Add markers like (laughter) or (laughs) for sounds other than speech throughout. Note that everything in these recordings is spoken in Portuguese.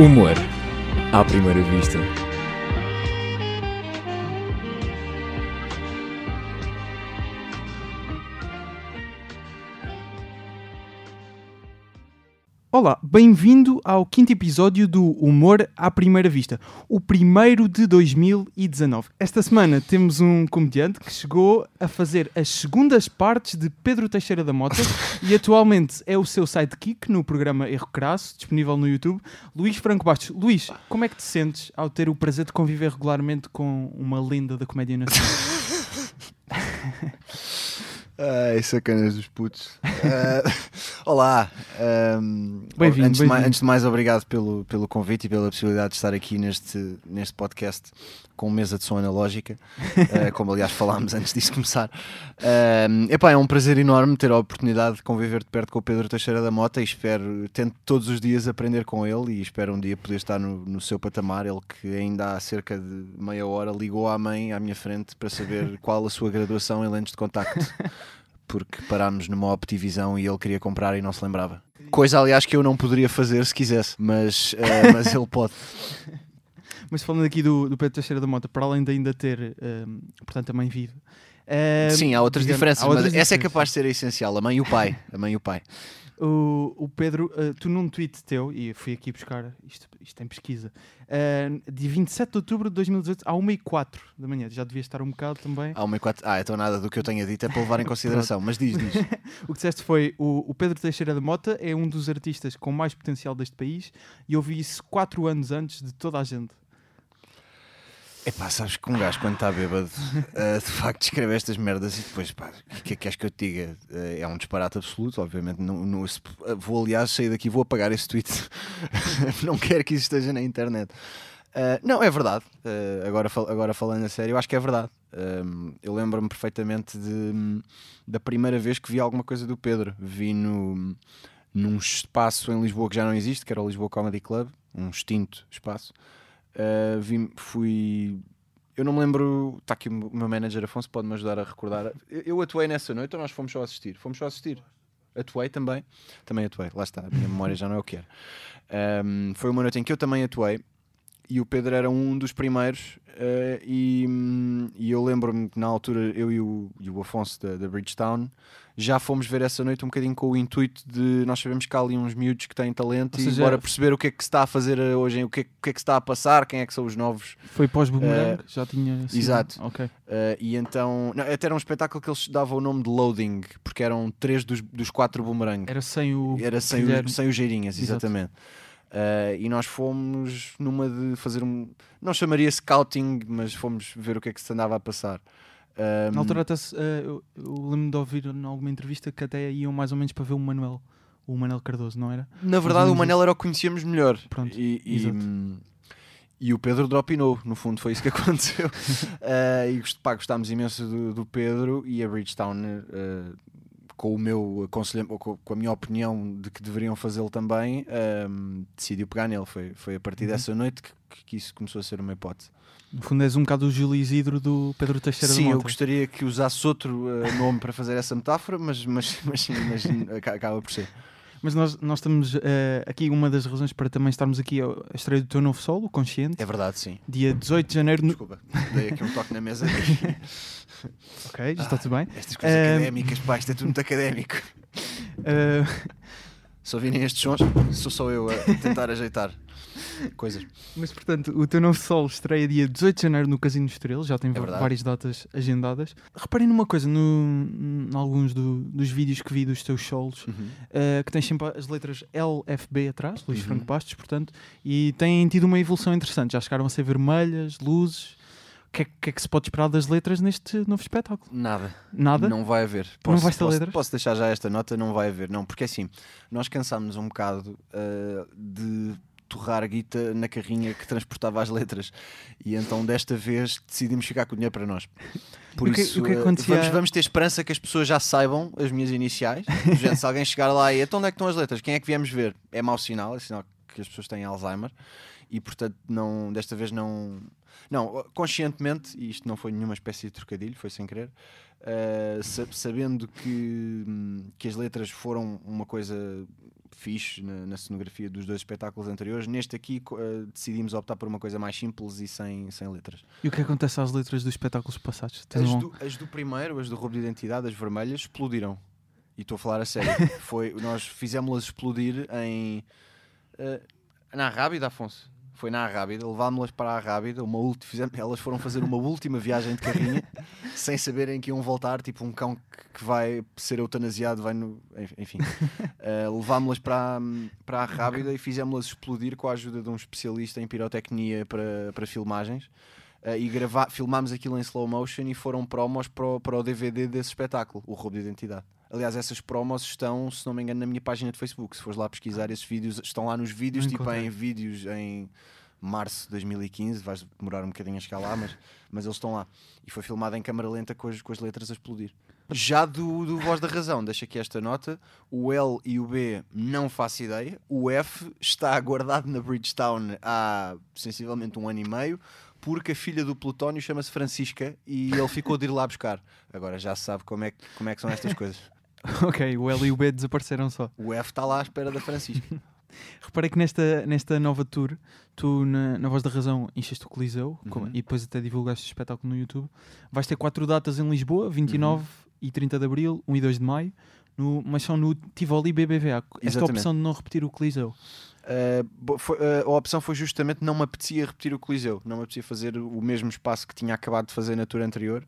Humor à primeira vista. Olá, bem-vindo ao quinto episódio do Humor à Primeira Vista, o primeiro de 2019. Esta semana temos um comediante que chegou a fazer as segundas partes de Pedro Teixeira da Mota (laughs) e atualmente é o seu sidekick no programa Erro Crasso, disponível no YouTube, Luís Franco Bastos. Luís, como é que te sentes ao ter o prazer de conviver regularmente com uma lenda da comédia nacional? (laughs) Ai, sacanas dos putos. Uh, (laughs) olá. Um, Bem-vindo, antes, de mais- bem-vindo. antes de mais, obrigado pelo, pelo convite e pela possibilidade de estar aqui neste, neste podcast com mesa de som analógica, uh, (laughs) como aliás falámos antes disso começar. Um, epá, é um prazer enorme ter a oportunidade de conviver de perto com o Pedro Teixeira da Mota e espero, tento todos os dias aprender com ele e espero um dia poder estar no, no seu patamar. Ele que ainda há cerca de meia hora ligou à mãe à minha frente para saber (laughs) qual a sua graduação em lentes de contacto porque parámos numa Optivisão e ele queria comprar e não se lembrava. Coisa, aliás, que eu não poderia fazer se quisesse, mas, eh, (laughs) mas ele pode. Mas falando aqui do, do Pedro Teixeira da Mota, para além de ainda ter, hum, portanto, a mãe viva. hum, Sim, há outras digamos- diferenças, há outras mas essa é diferenças. capaz de ser a essencial. A mãe e o pai. A mãe e o pai. O, o Pedro, uh, tu num tweet teu, e fui aqui buscar, isto, isto tem pesquisa, uh, de 27 de outubro de 2018, à 1h04 da manhã, já devia estar um bocado também. Há uma e quatro. Ah, então nada do que eu tenha dito é para levar em (laughs) consideração. Mas diz, diz. (laughs) O que disseste foi: o, o Pedro Teixeira da Mota é um dos artistas com mais potencial deste país, e eu vi isso 4 anos antes de toda a gente. Epá, sabes que um gajo quando está bêbado (laughs) eh, de facto escreve estas merdas e depois pá, o que é que queres que eu te diga? Eh, é um disparate absoluto, obviamente. Não, não- se- vou aliás sair daqui, vou apagar esse tweet. (laughs) não quero que isso esteja na internet. Eh, não, é verdade. Eh, agora, agora falando a sério, eu acho que é verdade. Eu lembro-me perfeitamente de, da primeira vez que vi alguma coisa do Pedro. Vi no, num espaço em Lisboa que já não existe, que era o Lisboa Comedy Club, um extinto espaço. Uh, vi- fui. Eu não me lembro. Está aqui o meu manager Afonso, pode-me ajudar a recordar. Eu, eu atuei nessa noite ou nós fomos só assistir? Fomos só assistir. Atuei também. Também atuei, lá está. A minha memória já não é o que era. Um, foi uma noite em que eu também atuei e o Pedro era um dos primeiros. uh, e, hum, e eu lembro-me que na altura eu e o, e o Afonso da, da Bridgetown já fomos ver essa noite um bocadinho com o intuito de nós sabemos que há ali uns miúdos que têm talento Ou e seja, bora perceber o que é que se está a fazer hoje, em- o que é, o que é que se está a passar, quem é que são os novos. Foi pós-boomerang, já tinha. sido- exato. Ok. Uh, e então, não, até era um espetáculo que eles davam o nome de Loading, porque eram três dos, dos quatro boomerang. Era sem o. Era sem, o, sem os geirinhas, Exato. Uh, e nós fomos numa de fazer um. Não chamaria scouting, mas fomos ver o que é que se andava a passar. Um, Na altura até se, eh, eu, eu lembro de ouvir em alguma entrevista que até iam mais ou menos para ver o Manuel, o Manuel Cardoso, não era? na verdade, o Manel era o que conhecíamos melhor. Pronto, E, e, e o Pedro dropinou, no fundo, foi isso que (laughs) aconteceu. Uh, (laughs) e pá, gostámos imenso do, do Pedro e a Bridgetown, uh, com o meu aconselhamento, com, a minha opinião de que deveriam fazê-lo também, um, decidiu pegar nele. Foi, foi a partir Uhum. dessa noite que, que isso começou a ser uma hipótese. No fundo és um bocado o Júlio Isidro do Pedro Teixeira Sim, eu gostaria que usasse outro uh, nome para fazer essa metáfora, mas, mas, (laughs) mas, mas aca- acaba por ser. Mas nós, nós estamos eh, aqui, uma das razões para também estarmos aqui é a estreia do teu novo solo, Consciente, É verdade, sim. dia 18 de janeiro. No... Desculpa, dei aqui um toque na mesa. (laughs) Ok, já está tudo bem. Estas coisas académicas, pá, isto é tudo muito académico. (laughs) Eh, Se ouvirem estes sons, sou só eu a tentar ajeitar coisas. mas portanto, o teu novo solo estreia dia 18 de janeiro no Casino Estrela, já tem É várias datas agendadas. Reparem numa coisa, no, em alguns do- dos vídeos que vi dos teus solos, Uh, que tem sempre as letras LFB atrás, Luís Uhum. Franco Bastos, portanto, e têm tido uma evolução interessante. Já chegaram a ser vermelhas, luzes. O que é, que é que se pode esperar das letras neste novo espetáculo? Nada. Nada? Não vai haver. Não vai ter posso, letras? posso deixar já esta nota? Não vai haver. Não, porque assim, nós cansámos um bocado uh, de torrar guita na carrinha que transportava as letras e então desta vez decidimos ficar com o dinheiro para nós. Por (laughs) o que- isso, o que uh, acontecia- vamos, vamos ter esperança que as pessoas já saibam as minhas iniciais. (laughs) Género, se alguém chegar lá e então onde é que estão as letras? Quem é que viemos ver? É mau sinal, é sinal que as pessoas têm Alzheimer e portanto não, desta vez não. Não, conscientemente, e isto não foi nenhuma espécie de trocadilho, foi sem querer, uh, sa- sabendo que, que as letras foram uma coisa fixe na, na cenografia dos dois espetáculos anteriores. Neste aqui uh, decidimos optar por uma coisa mais simples e sem, sem letras. E o que acontece às letras dos espetáculos passados? As do, as do, primeiro, as do roubo de identidade, as vermelhas, explodiram. E estou a falar a sério. (laughs) Foi, nós fizemos-las explodir em. Uh, na Rábida, Afonso foi na Rábida, levámos-las para a Rábida, uma fizemos, elas foram fazer uma última viagem de carrinha, (laughs) sem saberem que iam voltar, tipo um cão que, que vai ser eutanasiado, vai no. Enfim. Uh, levámos-las para, para a Rábida e fizemos-las explodir com a ajuda de um especialista em pirotecnia para, para filmagens. Uh, e gravar, filmámos aquilo em slow motion e foram promos para o, para o DVD desse espetáculo, o roubo de identidade. Aliás, essas promos estão, se não me engano, na minha página de Facebook. Se fores lá pesquisar esses vídeos, estão lá nos vídeos, não tipo encontrei. em vídeos em março de 2015. Vais demorar um bocadinho a chegar lá, mas, mas eles estão lá. E foi filmado em câmara lenta com as, com as letras a explodir. Já do, do Voz da Razão, deixa aqui esta nota: o L e o B não faço ideia. O F está guardado na Bridgetown há sensivelmente um ano e meio porque a filha do Plutónio chama-se Francisca e ele ficou de ir lá buscar. Agora já se sabe como é, como é que são estas coisas. (laughs) ok, o L e o B desapareceram só. O F está lá à espera da Francisca. (laughs) Reparei que nesta, nesta nova tour, tu na, na Voz da Razão encheste o Coliseu uhum. e depois até divulgaste o espetáculo no YouTube. Vais ter quatro datas em Lisboa, 29 uhum. e 30 de Abril, 1 e 2 de Maio, no, mas são no Tivoli BBVA. Esta Exatamente. opção de não repetir o Coliseu. Uh, foi, uh, a opção foi justamente não me apetecia repetir o Coliseu, não me apetecia fazer o mesmo espaço que tinha acabado de fazer na tour anterior.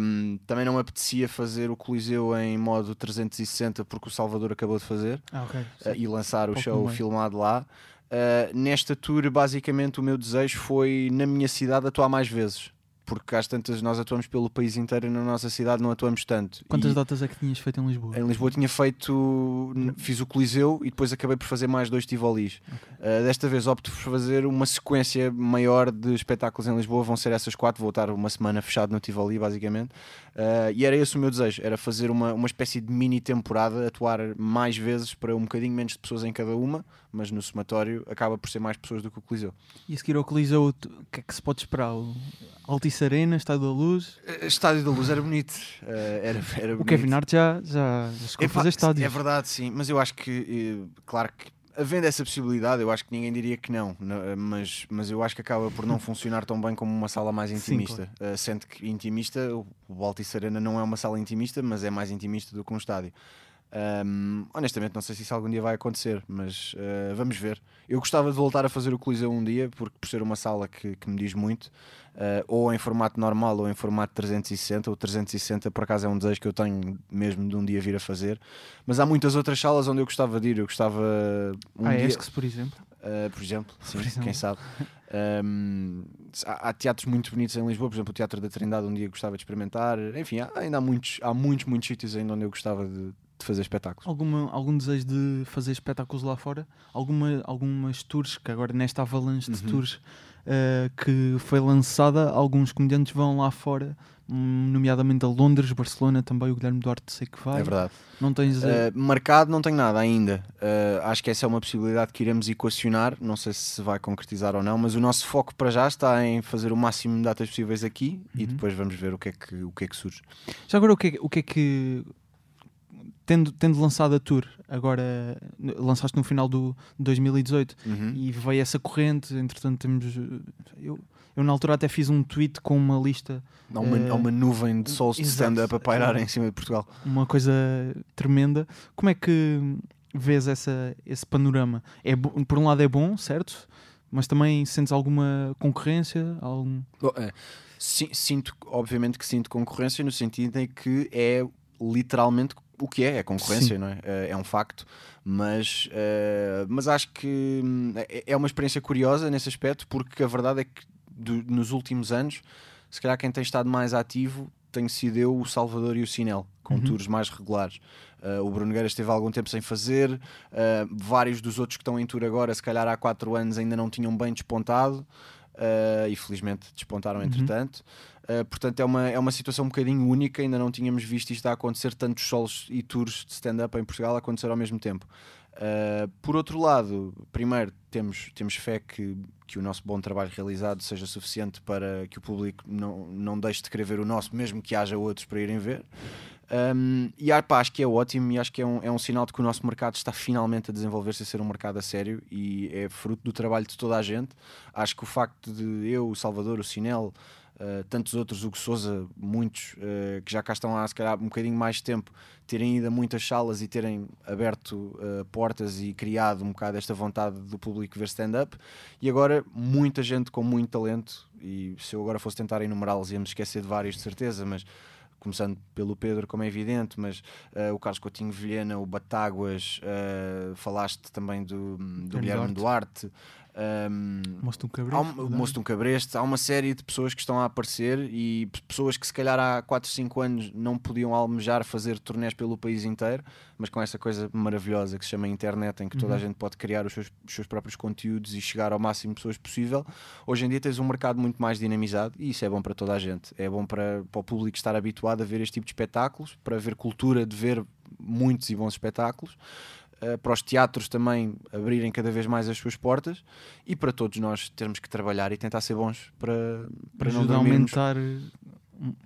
Um, também não me apetecia fazer o Coliseu em modo 360 porque o Salvador acabou de fazer ah, okay. uh, e lançar o show filmado lá. Uh, nesta tour, basicamente, o meu desejo foi na minha cidade atuar mais vezes porque às tantas nós atuamos pelo país inteiro e na nossa cidade não atuamos tanto. Quantas e datas é que tinhas feito em Lisboa? Em Lisboa tinha feito, fiz o Coliseu e depois acabei por fazer mais dois Tivolis. Okay. Uh, desta vez opto por fazer uma sequência maior de espetáculos em Lisboa, vão ser essas quatro, vou estar uma semana fechado no Tivoli, basicamente. Uh, e era esse o meu desejo, era fazer uma, uma espécie de mini temporada, atuar mais vezes para um bocadinho menos de pessoas em cada uma, mas no somatório acaba por ser mais pessoas do que o Coliseu. E a seguir ao Coliseu, o que é que se pode esperar? Altice Arena, Estádio da Luz? Eh, estádio da Luz era bonito. Uh, era, era o Kevin Hart já, já, já chegou a fazer estádio. É verdade, sim, mas eu acho que, claro que havendo essa possibilidade, eu acho que ninguém diria que não, mas, mas eu acho que acaba por não funcionar tão bem como uma sala mais intimista. Sim, claro. uh, sendo que intimista, o Altice Arena não é uma sala intimista, mas é mais intimista do que um estádio. Um, honestamente, não sei se isso algum dia vai acontecer, mas uh, vamos ver. Eu gostava de voltar a fazer o Coliseu um dia, porque por ser uma sala que, que me diz muito, uh, ou em formato normal ou em formato 360. O 360 por acaso é um desejo que eu tenho mesmo de um dia vir a fazer. Mas há muitas outras salas onde eu gostava de ir. Eu gostava. Um ah, dia... Esques, por exemplo. Uh, por exemplo, sim, por exemplo. quem sabe. Um, há, há, teatros muito bonitos em Lisboa, por exemplo, o Teatro da Trindade, um dia gostava de experimentar. Enfim, há, ainda há muitos, há muitos, muitos sítios ainda onde eu gostava de, de fazer espetáculos. Alguma, algum desejo de fazer espetáculos lá fora? Alguma, algumas tours, que agora nesta avalanche de uhum. tours uh, que foi lançada, alguns comediantes vão lá fora, nomeadamente a Londres, Barcelona, também o Guilherme Duarte sei que vai. É verdade. Não tens... Uh, marcado não tenho nada ainda. Uh, acho que essa é uma possibilidade que iremos equacionar, não sei se vai concretizar ou não, mas o nosso foco para já está em fazer o máximo de datas possíveis aqui uhum. e depois vamos ver o que é que, o que, é que surge. Já agora o que é, o que, é que tendo, tendo lançado a tour, agora lançaste no final do 2018 uhum. e veio essa corrente, entretanto temos. Eu, eu na altura até fiz um tweet com uma lista. Há uma, uh, uma nuvem de sols de stand-up a pairar em cima de Portugal. Uma coisa tremenda. Como é que vês essa, esse panorama? É, por um lado é bom, certo? Mas também sentes alguma concorrência? Algum... Bom, é, sinto, obviamente que sinto concorrência no sentido em que é literalmente o que é, é concorrência, Sim. não é? Eh, é um facto, mas, uh, mas acho que hum, é, é uma experiência curiosa nesse aspecto, porque a verdade é que do, nos últimos anos, se calhar quem tem estado mais ativo tem sido eu, o Salvador e o Sinel, com uhum. tours mais regulares. Uh, o Bruno Gueiras esteve algum tempo sem fazer, uh, vários dos outros que estão em tour agora, se calhar há 4 anos, ainda não tinham bem despontado. Uh, e felizmente despontaram uhum. entretanto. Uh, portanto, é uma, é uma situação um bocadinho única, ainda não tínhamos visto isto a acontecer, tantos solos e tours de stand-up em Portugal acontecer ao mesmo tempo. Uh, por outro lado, primeiro, temos, temos fé que, que o nosso bom trabalho realizado seja suficiente para que o público não, não deixe de querer ver o nosso, mesmo que haja outros para irem ver. Um, e ah, acho que é ótimo e acho que é um, é um sinal de que o nosso mercado está finalmente a desenvolver-se a ser um mercado a sério e é fruto do trabalho de toda a gente. Acho que o facto de eu, o Salvador, o Sinel, uh, tantos outros, o Souza, muitos uh, que já cá estão há se calhar um bocadinho mais tempo, terem ido a muitas salas e terem aberto uh, portas e criado um bocado esta vontade do público ver stand-up. E agora muita gente com muito talento, e se eu agora fosse tentar enumerá-los, íamos esquecer de vários de certeza, mas começando pelo Pedro, como é evidente, mas uh, o Carlos Coutinho Vilhena, o Batáguas, uh, falaste também do, do Guilherme Duarte. Um, de um há um, Cabreste. o Moço de um Cabreste, há uma série de pessoas que estão a aparecer e pessoas que se calhar há 4, 5 anos não podiam almejar fazer turnés pelo país inteiro, mas com essa coisa maravilhosa que se chama internet, em que toda a Uhum. gente pode criar os seus, os seus próprios conteúdos e chegar ao máximo de pessoas possível. Hoje em dia tens um mercado muito mais dinamizado e isso é bom para toda a gente. É bom para, para o público estar habituado a ver este tipo de espetáculos, para ver cultura de ver muitos e bons espetáculos. Uh, para os teatros também abrirem cada vez mais as suas portas e para todos nós termos que trabalhar e tentar ser bons para, para não ajuda a dormirmos. aumentar.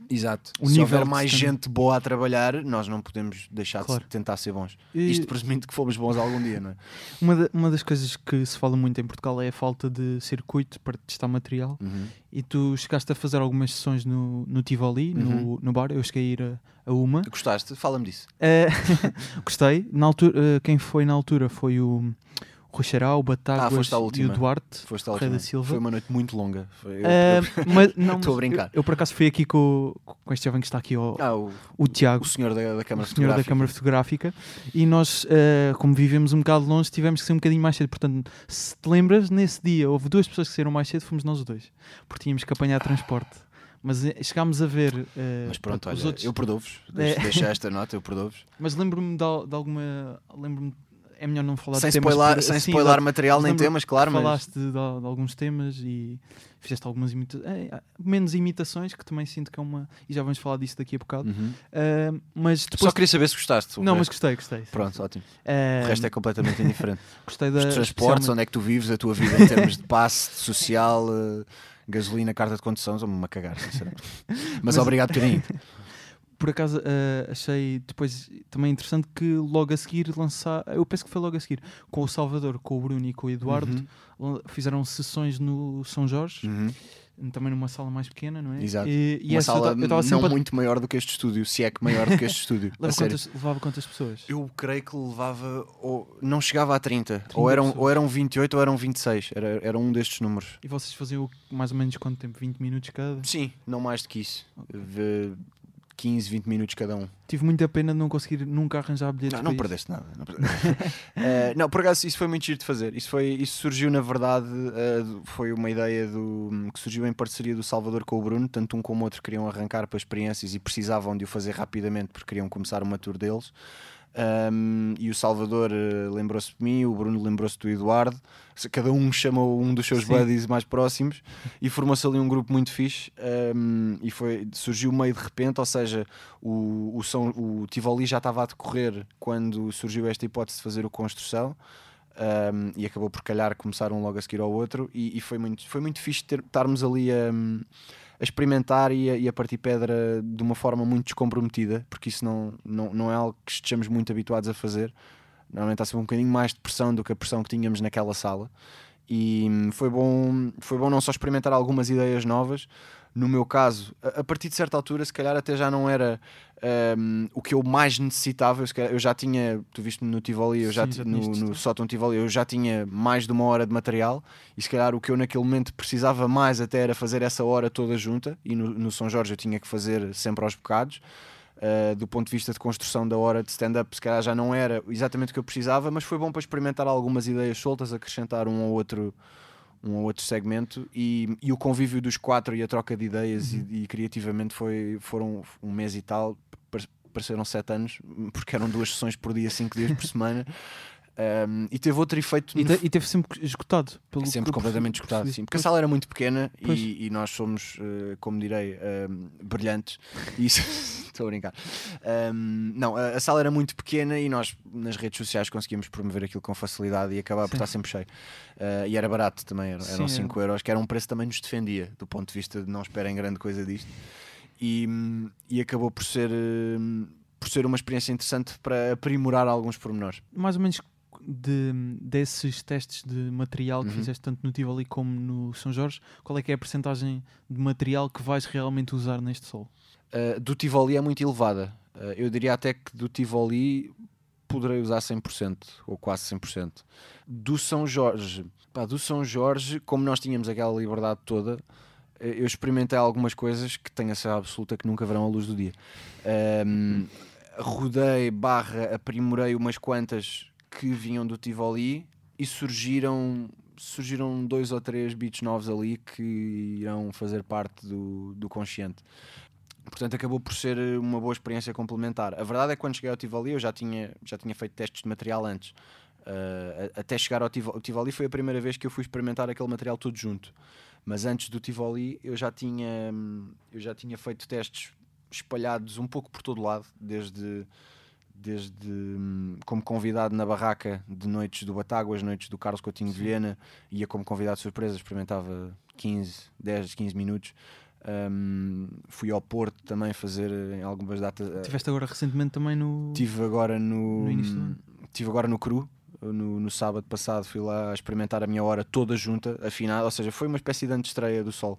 Exato. o Se nível houver mais gente boa a trabalhar, nós não podemos deixar Claro. de tentar ser bons. E Isto presumindo que fomos bons algum dia, não é? (laughs) uma, da- uma das coisas que se fala muito em Portugal é a falta de circuito para testar material. Uhum. E tu chegaste a fazer algumas sessões no, no Tivoli, Uhum. no, no bar. Eu cheguei a ir a, a uma. Gostaste? Fala-me disso. Eh, (laughs) gostei. Na altura, eh, quem foi na altura foi o Rui Xará, o Ah, Batáguas à e o. Duarte. Correia da. Silva. Foi uma noite muito longa. Foi- eu- eu- (laughs) mas, não, (laughs) Estou a brincar. Eu, eu por acaso fui aqui com, com este jovem que está aqui, o, Ah, o, o Tiago. o senhor da, da o Câmara senhor da Fotográfica. Câmara Fotográfica e nós, eh, como vivemos um bocado longe, tivemos que ser um bocadinho mais cedo. Portanto, se te lembras, nesse dia houve duas pessoas que saíram mais cedo, fomos nós os dois, porque tínhamos que apanhar transporte. Mas eh, chegámos a ver. eh, Mas pronto, os olha, outros, eu perdoo-vos. (laughs) É. Deixo, deixo esta nota, eu perdoo-vos. Mas lembro-me de, de alguma. Lembro-me. É melhor não falar Sem de temas. spoiler, sem Sim, spoiler material nem temas, claro, mas. Falaste de, de alguns temas e fizeste algumas imitações. menos imitações, que também sinto que é uma. E já vamos falar disso daqui a bocado. Uhum. Eh, mas depois. Só queria saber se gostaste. Não, mas gostei, gostei. sim. Pronto, ótimo. Eh, O resto é completamente indiferente. (laughs) gostei da. Os transportes, onde é que tu vives, a tua vida em termos de passe, de social, eh, gasolina, carta de condução, são-me a cagar, sinceramente. (laughs) Mas, Mas- obrigado por terem ido. (laughs) por acaso eh, achei depois também interessante que logo a seguir lançar, eu penso que foi logo a seguir, com o Salvador, com o Bruno e com o Eduardo, Uhum. fizeram sessões no São Jorge, Uhum. também numa sala mais pequena, não é? Exato. E, e Uma essa eu sala ta- eu estava não a... muito maior do que este estúdio, se é que maior do que este estúdio. (laughs) quantas, levava quantas pessoas? Eu creio que levava, ou não chegava a 30, 30 ou, eram, pessoas. ou eram 28 ou eram 26, era, era um destes números. E vocês faziam mais ou menos quanto tempo? 20 minutos cada? Sim, não mais do que isso. Vê 15, 20 minutos cada um. Tive muita pena de não conseguir nunca arranjar bilhetes Não, não perdeste nada. Não, perdeste. (laughs) Eh, não, por acaso isso foi muito giro de fazer. Isso, foi, isso surgiu, na verdade, do- foi uma ideia do, que surgiu em parceria do Salvador com o Bruno. Tanto um como o outro queriam arrancar para experiências e precisavam de o fazer rapidamente porque queriam começar uma tour deles. Um, e o Salvador eh, lembrou-se de mim, o Bruno lembrou-se do Eduardo. Cada um chamou um dos seus Sim. buddies mais próximos e formou-se ali um grupo muito fixe. um, e foi, surgiu meio de repente, ou seja, o, o, São, o Tivoli já estava a decorrer quando surgiu esta hipótese de fazer o construção. um, e acabou por calhar começar um logo a seguir ao outro e, e foi, muito, foi muito fixe ter- estarmos ali a, a experimentar e a, e a partir pedra de uma forma muito descomprometida, porque isso não, não, não é algo que estejamos muito habituados a fazer. Normalmente há sempre um bocadinho mais de pressão do que a pressão que tínhamos naquela sala. E hum, foi bom, foi bom não só experimentar algumas ideias novas, no meu caso, a, partir de certa altura, se calhar até já não era hum, o que eu mais necessitava. Eu, calhar- eu já tinha, tu viste no Tivoli, eu já Sim, ti- já no, no sótão Tivoli, eu já tinha mais de uma hora de material e se calhar o que eu naquele momento precisava mais até era fazer essa hora toda junta e no, no São Jorge eu tinha que fazer sempre aos bocados. Uh, do ponto de vista de construção da hora de stand-up, se calhar já não era exatamente o que eu precisava, mas foi bom para experimentar algumas ideias soltas, acrescentar um ou outro, um ou outro segmento e, e o convívio dos quatro e a troca de ideias Uhum. e, e criativamente foi, foram um mês e tal, par- pareceram sete anos, porque eram duas sessões por dia, cinco dias por semana. (laughs) Um, e teve outro efeito E, no te- e teve sempre esgotado. Pelo sempre completamente percebi. sim. Porque a sala era muito pequena e, e nós somos, eh, como direi, ehm, brilhantes. Isso- (laughs) Estou a brincar. Ehm, não, a, a sala era muito pequena e nós nas redes sociais conseguíamos promover aquilo com facilidade e acabava por estar sempre cheio. Eh, e era barato também, era- eram Sim, 5 euros, que era um preço que também nos defendia, do ponto de vista de não esperem grande coisa disto. E, e acabou por ser. por ser uma experiência interessante para aprimorar alguns pormenores. Mais ou menos de, desses testes de material que Uhum. fizeste tanto no Tivoli como no São Jorge, qual é que é a percentagem de material que vais realmente usar neste solo? Uh, do Tivoli é muito elevada. Uh, eu diria até que do Tivoli poderei usar 100% ou quase 100%. Do São Jorge, pá, do São Jorge, como nós tínhamos aquela liberdade toda, eh, eu experimentei algumas coisas que tenho a ser absoluta que nunca verão a luz do dia. Um, rodei, barra, aprimorei umas quantas que vinham do Tivoli e surgiram surgiram dois ou três beats novos ali que irão fazer parte do, do consciente. Portanto, acabou por ser uma boa experiência complementar. A verdade é que quando cheguei ao Tivoli eu já tinha, já tinha feito testes de material antes. Uh, até chegar ao Tivoli, foi a primeira vez que eu fui experimentar aquele material todo junto. Mas antes do Tivoli eu já tinha, eu já tinha feito testes espalhados um pouco por todo lado, desde, desde hum, como convidado na barraca de noites do Batáguas, noites do Carlos Coutinho de Vilhena, ia como convidado de surpresa, experimentava 15, 10, 15 minutos. Hum, fui ao Porto também fazer em algumas datas. eh, Tiveste agora recentemente também no. Tive agora no, No início tive agora no Cru. No, no sábado passado fui lá experimentar a minha hora toda junta, afinada, ou seja, foi uma espécie de antestreia do Sol.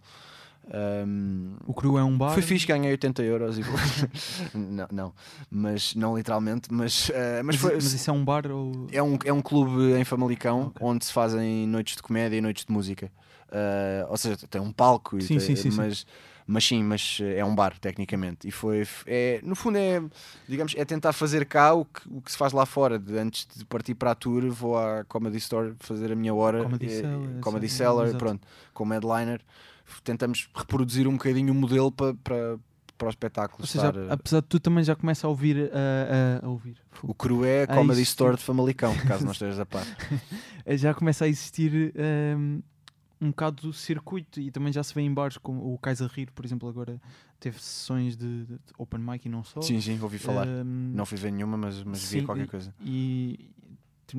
Um, O Cru é um bar. foi fixe, ganhei 80 euros e (laughs) não, não, mas não literalmente, mas, uh, mas, Mas, foi, mas isso é um bar ou. é, um, é um clube em Famalicão Ok. onde se fazem noites de comédia e noites de música. Uh, ou seja, tem um palco, e Sim, tem- sim, sim, sim. mas, mas sim, mas é um bar tecnicamente. E foi, é, no fundo, é, digamos, é tentar fazer cá o que, o que se faz lá fora. De, antes de partir para a tour, vou à Comedy Store fazer a minha hora. Comedy eh, Cellar, Comedy Cellar, exato. pronto, como headliner. Tentamos reproduzir um bocadinho o modelo para, para, para o espetáculo. Ou seja, estar, eh, apesar de tu também já começa a ouvir. A, a- a ouvir. o Cru é a Comedy. Store de Famalicão, caso não (laughs) estejas a par. Já começa a existir um, um bocado do circuito e também já se vê em bares como o Kaiser Rir, por exemplo, agora teve sessões de, de open mic e não só. Sim, sim, ouvi falar. Um, Não fui ver nenhuma, mas, mas vi sim, qualquer e- coisa. E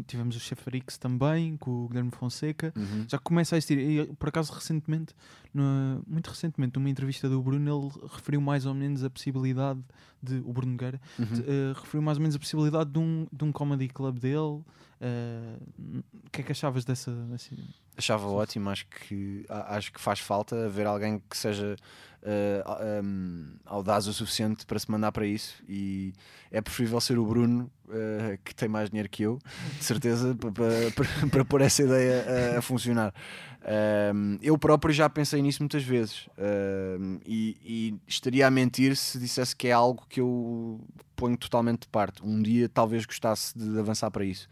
tivemos o Chef Arix também, com o Guilherme Fonseca. Uhum. Já começa a existir. E, por acaso, recentemente, no- muito recentemente, numa entrevista do Bruno, ele referiu mais ou menos a possibilidade de. O Bruno Nogueira Uhum. eh, referiu mais ou menos a possibilidade de um, de um comedy club dele. Eh, O que é que achavas dessa. assim, Achava ótimo, acho que, acho que faz falta haver alguém que seja eh, a- um, audaz o suficiente para se mandar para isso e é preferível ser o Bruno eh, que tem mais dinheiro que eu, de certeza, (laughs) para pôr essa ideia a, a funcionar. Um, eu próprio já pensei nisso muitas vezes um, e, e estaria a mentir se dissesse que é algo que eu ponho totalmente de parte. Um dia talvez gostasse de avançar para isso.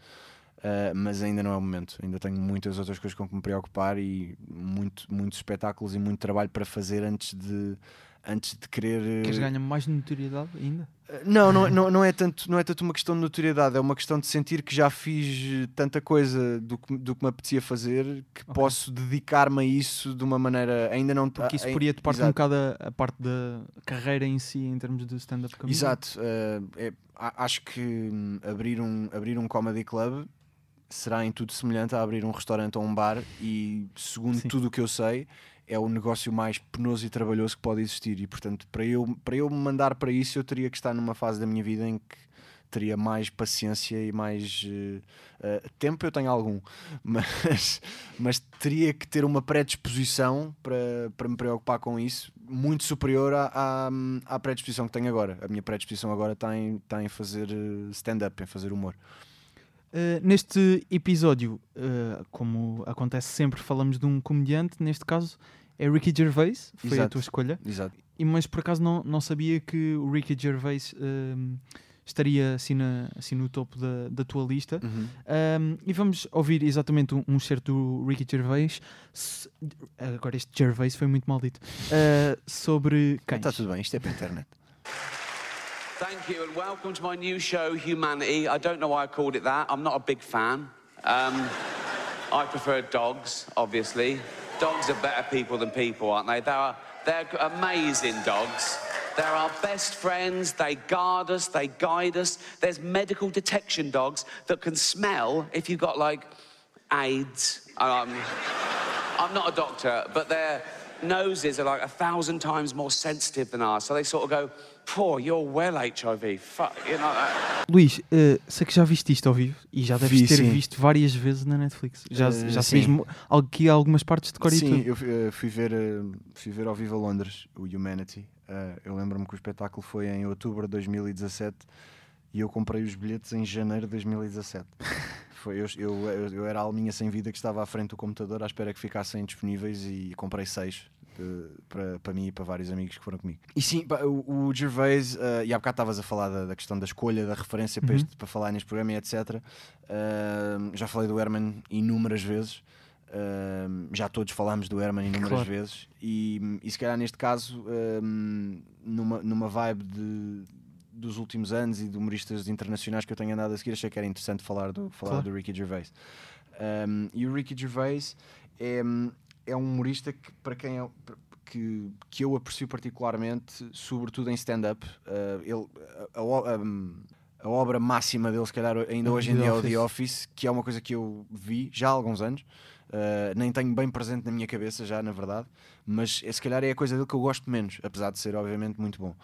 Uh, mas ainda não é o momento. Ainda tenho muitas outras coisas com que me preocupar e muito, muitos espetáculos e muito trabalho para fazer antes de, antes de querer. Queres ganhar mais notoriedade ainda? Uh, Não, não, não, não, é tanto, não é tanto uma questão de notoriedade, é uma questão de sentir que já fiz tanta coisa do que, do que me apetecia fazer que Ok. posso dedicar-me a isso de uma maneira ainda não Porque isso poria-te parte um bocado a, a parte da carreira em si, em termos de stand-up comedy. Exato, uh, é- acho que hum, abrir um, abrir um comedy club será em tudo semelhante a abrir um restaurante ou um bar e segundo Sim. tudo o que eu sei é o negócio mais penoso e trabalhoso que pode existir. E portanto para eu, para eu me mandar para isso eu teria que estar numa fase da minha vida em que teria mais paciência e mais eh, eh, tempo. Eu tenho algum (laughs) mas, mas teria que ter uma predisposição para, para me preocupar com isso muito superior à, à, à predisposição que tenho agora. A minha predisposição agora está em, está em fazer eh, stand-up, em fazer humor Uh, neste episódio, uh, como acontece sempre, falamos de um comediante, neste caso é Ricky Gervais, foi a Exato. tua escolha, exato e, mas por acaso não, não sabia que o Ricky Gervais um, estaria assim, na, assim no topo da, da tua lista. Uhum. Um, e vamos ouvir exatamente um, um certo do Ricky Gervais. Se- agora este Gervais foi muito maldito. Uh, sobre quem? Está tudo bem, isto é para a internet Thank you and welcome to my new show, Humanity. I don't know why I called it that. I'm not a big fan. Um, I prefer dogs, obviously. Dogs are better people than people, aren't they? They're, they're amazing dogs. They're our best friends. They guard us, they guide us. There's medical detection dogs that can smell if you've got like AIDS. Um, I'm not a doctor, but their noses are like a thousand times more sensitive than ours. So they sort of go, poor, you're well HIV. Fuck, you know that. Luís, eh, sei que já viste isto ao vivo e já deves Vi, ter sim. visto várias vezes na Netflix. Já, Eh, já aqui algumas partes de cor e Sim, eu fui, eh, fui ver, eh, fui ver ao vivo a Londres, o Humanity. Eu lembro-me que o espetáculo foi em outubro de 2017 e eu comprei os bilhetes em janeiro de 2017. (laughs) Foi, eu, eu, eu, era a alminha sem vida que estava à frente do computador à espera que ficassem disponíveis e comprei seis para, para mim e para vários amigos que foram comigo. E sim, pá, o, o Gervais, eh, e há bocado estavas a falar da, da questão da escolha, da referência para, Uhum. este, para falar neste programa e etc. Eh, já falei do Herman inúmeras vezes. Um, já todos falámos do Herman inúmeras Claro. vezes e, e se calhar neste caso um, numa, numa vibe de, dos últimos anos e de humoristas internacionais que eu tenho andado a seguir achei que era interessante falar do, falar Claro. do Ricky Gervais Um, e o Ricky Gervais é, é um humorista que para quem eu, que, que eu aprecio particularmente sobretudo em stand-up Uh, ele a, a a obra máxima dele, se calhar ainda É o hoje em dia é o Office. The Office, que é uma coisa que eu vi já há alguns anos, Uh, nem tenho bem presente na minha cabeça já, na verdade, mas é, se calhar é a coisa dele que eu gosto menos, apesar de ser obviamente muito bom.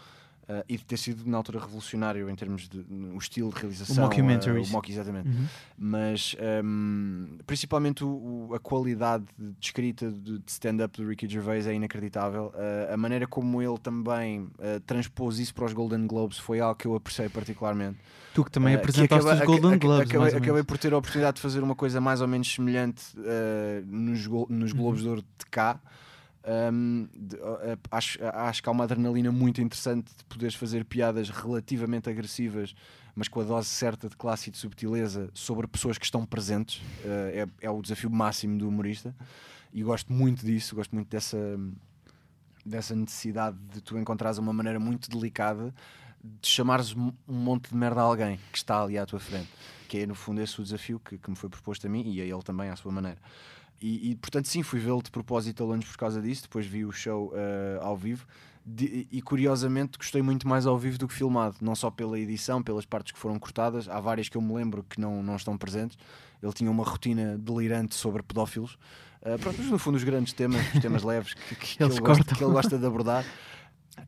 Uh, e de ter sido na altura revolucionário em termos de o estilo de realização, O mockumentaries. uh, o mock, exatamente. Uhum. Mas um, principalmente o- o- a qualidade de de escrita de, de stand-up do Ricky Gervais é inacreditável. Uh, a maneira como ele também transpôs isso para os Golden Globes foi algo que eu apreciei particularmente. Tu que também que apresentaste acaba- os Golden Globes. Acabei, acabei por ter a oportunidade de fazer uma coisa mais ou menos semelhante nos, nos Uhum. Globos de Ouro de cá. Um, de- eh, acho, acho que há uma adrenalina muito interessante de poderes fazer piadas relativamente agressivas, mas com a dose certa de classe e de subtileza sobre pessoas que estão presentes. Eh, é, é o desafio máximo do humorista e gosto muito disso, gosto muito dessa, dessa necessidade de tu encontrares uma maneira muito delicada de chamares um monte de merda a alguém que está ali à tua frente. Que é, no fundo, esse o desafio que, que me foi proposto a mim e a ele também, à sua maneira. E, e, portanto, sim, fui vê-lo de propósito a Londres por causa disso. Depois vi o show eh, ao vivo. De- e curiosamente gostei muito mais ao vivo do que filmado, não só pela edição, pelas partes que foram cortadas. Há várias que eu me lembro que não, não estão presentes. Ele tinha uma rotina delirante sobre pedófilos. Eh, pronto, mas no fundo, os grandes temas, os temas (laughs) leves que, que- que ele gosta, que ele gosta de abordar.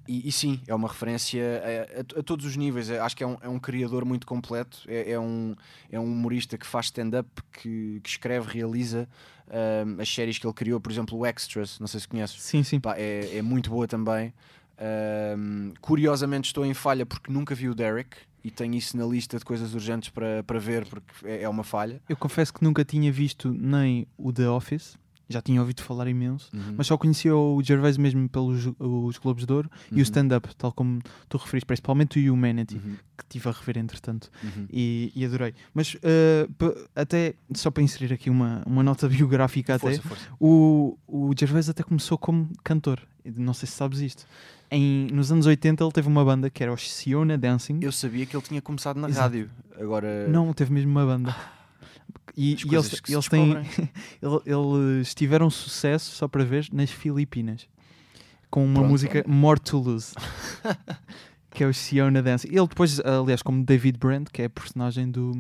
E, e sim, é uma referência a, a- a todos os níveis. É- acho que é um, é um criador muito completo. É, é um, é um humorista que faz stand-up, que, que escreve, realiza ahm, as séries que ele criou, por exemplo, o Extras. Não sei se conheces. Sim, sim. Pá, é, é muito boa também. Ahm, curiosamente, estou em falha porque nunca vi o Derek e tenho isso na lista de coisas urgentes para, para ver porque é, é uma falha. Eu confesso que nunca tinha visto nem o The Office, já tinha ouvido falar imenso, Uhum. mas só conhecia o Gervais mesmo pelos os Globos de Ouro e Uhum. o stand-up, tal como tu referiste, principalmente o Humanity, Uhum, que estive a rever entretanto uhum. e, e adorei. Mas p- até, só para inserir aqui uma, uma nota (laughs) biográfica até, Força, força. o, o Gervais até começou como cantor, não sei se sabes isto. Em, nos anos 80 ele teve uma banda que era o Siona Dancing. Eu sabia que ele tinha começado na Exato. rádio. Agora, Não, teve mesmo uma banda. (laughs) E, e eles, eles têm, (laughs) eles tiveram sucesso, só para ver, nas Filipinas. Com uma Pronto, música More to Lose. (laughs) que é o Siona Dance. Ele depois, aliás, como David Brent, que é a personagem do,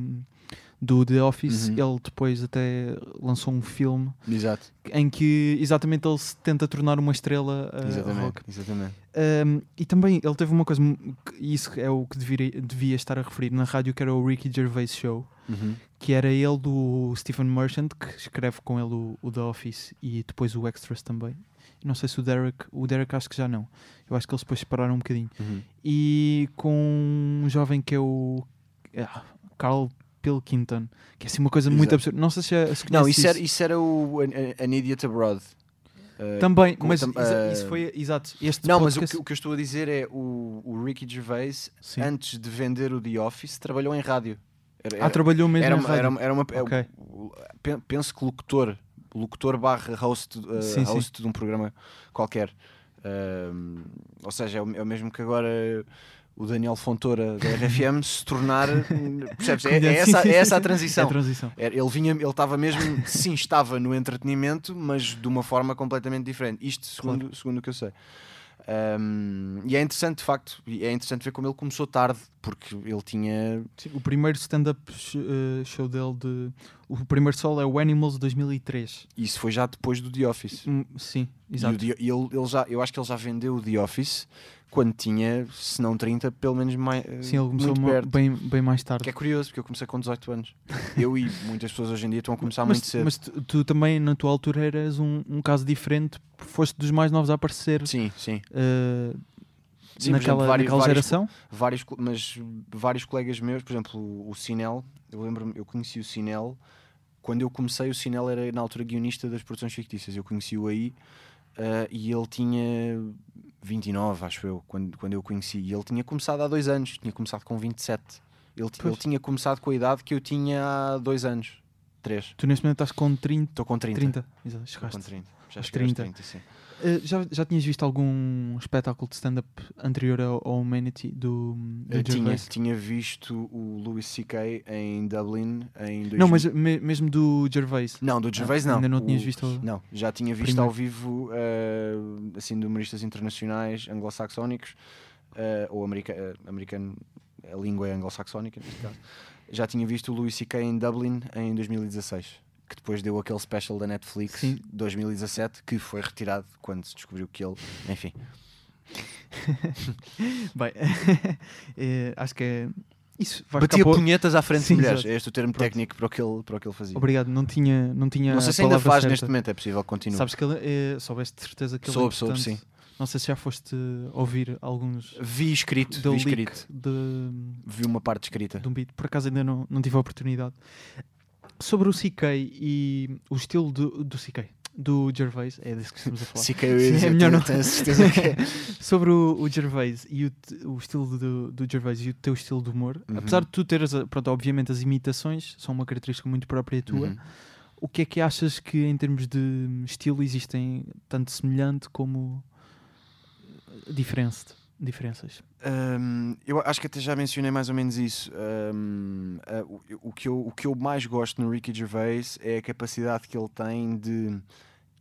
do The Office, Uhum. ele depois até lançou um filme Exato, em que exatamente ele se tenta tornar uma estrela uh, exatamente, rock. exatamente. Um, e também ele teve uma coisa, e isso é o que deveria, devia estar a referir na rádio, que era o Ricky Gervais Show Uhum. que era ele do Stephen Merchant, que escreve com ele o, o The Office e depois o Extras também. Não sei se o Derek, o Derek acho que já não. Eu acho que eles depois separaram um bocadinho. Uhum. E com um jovem que é o ah, Carl Pilkington, que é assim uma coisa muito Exato. absurda. Não sei se, é- se Não, conheces isso era, isso era o An, An Idiot Abroad. Uh, Também, mas tam- ah, isso foi exato. Este Não, mas o podcast- que, o que eu estou a dizer é o, o Ricky Gervais, Sim. antes de vender o The Office, trabalhou em rádio. Era, Ah, trabalhou mesmo era, em uma, rádio. era, uma- era uma- é o- Ok. o- pen- penso que locutor, locutor barra host, uh, Sim, sim. host de um programa qualquer. Ou seja, é o, é o mesmo que agora o Daniel Fontoura da RFM se tornar. Percebes? É, é essa, é essa a transição. (laughs) É a transição. Ele vinha, ele estava mesmo, sim, estava no entretenimento, mas de uma forma completamente diferente. Isto segundo, segundo o que eu sei. Um, e é interessante, de facto, é interessante ver como ele começou tarde porque ele tinha. Sim, o primeiro stand-up eh, show dele de. O primeiro solo é o Animals 2003. Isso foi já depois do The Office. Hum, sim, E, o exato. E ele, ele já, eu acho que ele já vendeu o The Office quando tinha, se não 30, pelo menos mais, Sim, ele começou bem, bem mais tarde. Que é curioso, porque eu comecei com 18 anos. (laughs) Eu e muitas pessoas hoje em dia estão a começar mas, muito cedo. mas tu, tu também, na tua altura, eras um, um caso diferente, foste dos mais novos a aparecer Sim, sim. eh, Sim, naquela, exemplo, vários- naquela geração. vários, mas vários colegas meus, por exemplo, o, Sinel, eu lembro-me, eu conheci o Sinel quando eu comecei. O Sinel era na altura guionista das produções fictícias. Eu conheci-o aí ah, e ele tinha 29, acho eu, quando, quando eu o conheci. E ele tinha começado há dois anos, tinha começado com 27. Ele, Pois. ele tinha começado com a idade que eu tinha há dois anos, três. Tu neste momento estás com 30. Estou com 30. 30. Exato, chegaste. com 30. Já aos 30. 30, sim. Eh, já, já tinhas visto algum espetáculo de stand-up anterior ao, ao Humanity do, do tinha, tinha visto o Louis C.K. em Dublin em 2000. Não, mas me- mesmo do Gervais. Não, do Gervais Ah, não. Ainda não tinhas O- visto. o- Não, já tinha visto Primeiro. ao vivo eh, assim de humoristas internacionais anglo-saxónicos eh, ou america, americano, a língua é anglo-saxónica neste caso. Já tinha visto o Louis C.K. em Dublin em 2016, que depois deu aquele special da Netflix Sim. 2017 que foi retirado quando se descobriu que ele, enfim, (laughs) Bem, (laughs) eh, acho que é. Isso vai batia punhetas à frente Sim, de mulheres. exato. É este o termo Pronto. técnico para o que ele, para o que ele fazia. Obrigado, não tinha, não tinha Não sei a se ainda faz certa. neste momento, é possível que continue. Sabes que ele, eh, soubeste de certeza que ele Soube, é soube, sim. Não sei se já foste ouvir alguns Vi escrito, do vi escrito. de, Vi uma parte escrita. de um beat. Por acaso ainda não, não tive a oportunidade. Sobre o CK e o estilo do, do CK, do Gervais, é disso que estamos a falar. Caiu Sim, é melhor não- tenho a certeza que é. (laughs) Sobre o, o Gervais e o, o estilo do, do Gervais e o teu estilo de humor, Uhum. apesar de tu teres, pronto, obviamente as imitações são uma característica muito própria tua, Uhum. o que é que achas que em termos de estilo existem tanto semelhante como diferença, diferenças? Hum, eu acho que até já mencionei mais ou menos isso. Hum, ah, o, o que eu, o que eu mais gosto no Ricky Gervais é a capacidade que ele tem de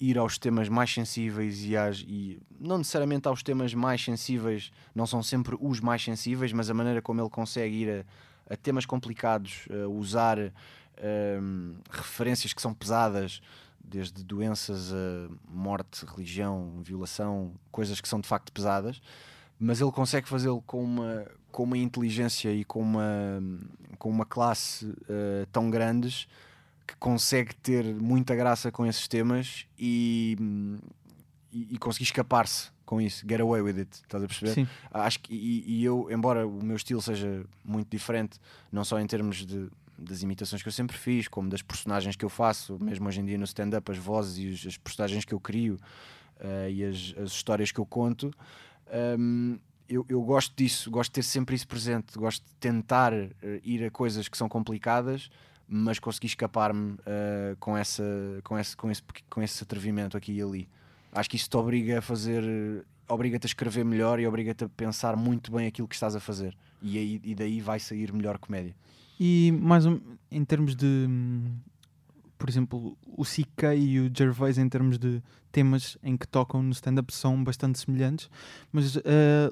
ir aos temas mais sensíveis e, às, e não necessariamente aos temas mais sensíveis, não são sempre os mais sensíveis, mas a maneira como ele consegue ir a, a temas complicados, a usar hum, referências que são pesadas, desde doenças a morte, religião, violação, coisas que são de facto pesadas, mas ele consegue fazê-lo com uma, com uma inteligência e com uma, com uma classe eh, tão grandes que consegue ter muita graça com esses temas e, e, e conseguir escapar-se com isso, get away with it, estás a perceber? Sim, Acho que, e, e eu, embora o meu estilo seja muito diferente, não só em termos de, das imitações que eu sempre fiz, como das personagens que eu faço, mesmo hoje em dia no stand-up, as vozes e os- as personagens que eu crio eh, e as, as histórias que eu conto, hum, eu, eu gosto disso, gosto de ter sempre isso presente, gosto de tentar eh, ir a coisas que são complicadas, mas conseguir escapar-me eh, com, essa, com, esse, com, esse, com esse atrevimento aqui e ali. Acho que isso te obriga a fazer, obriga-te a escrever melhor e obriga-te a pensar muito bem aquilo que estás a fazer. E, aí, e daí vai sair melhor comédia. E mais um, em termos de, hum, por exemplo, o CK e o Gervais em termos de temas em que tocam no stand-up são bastante semelhantes, mas eh,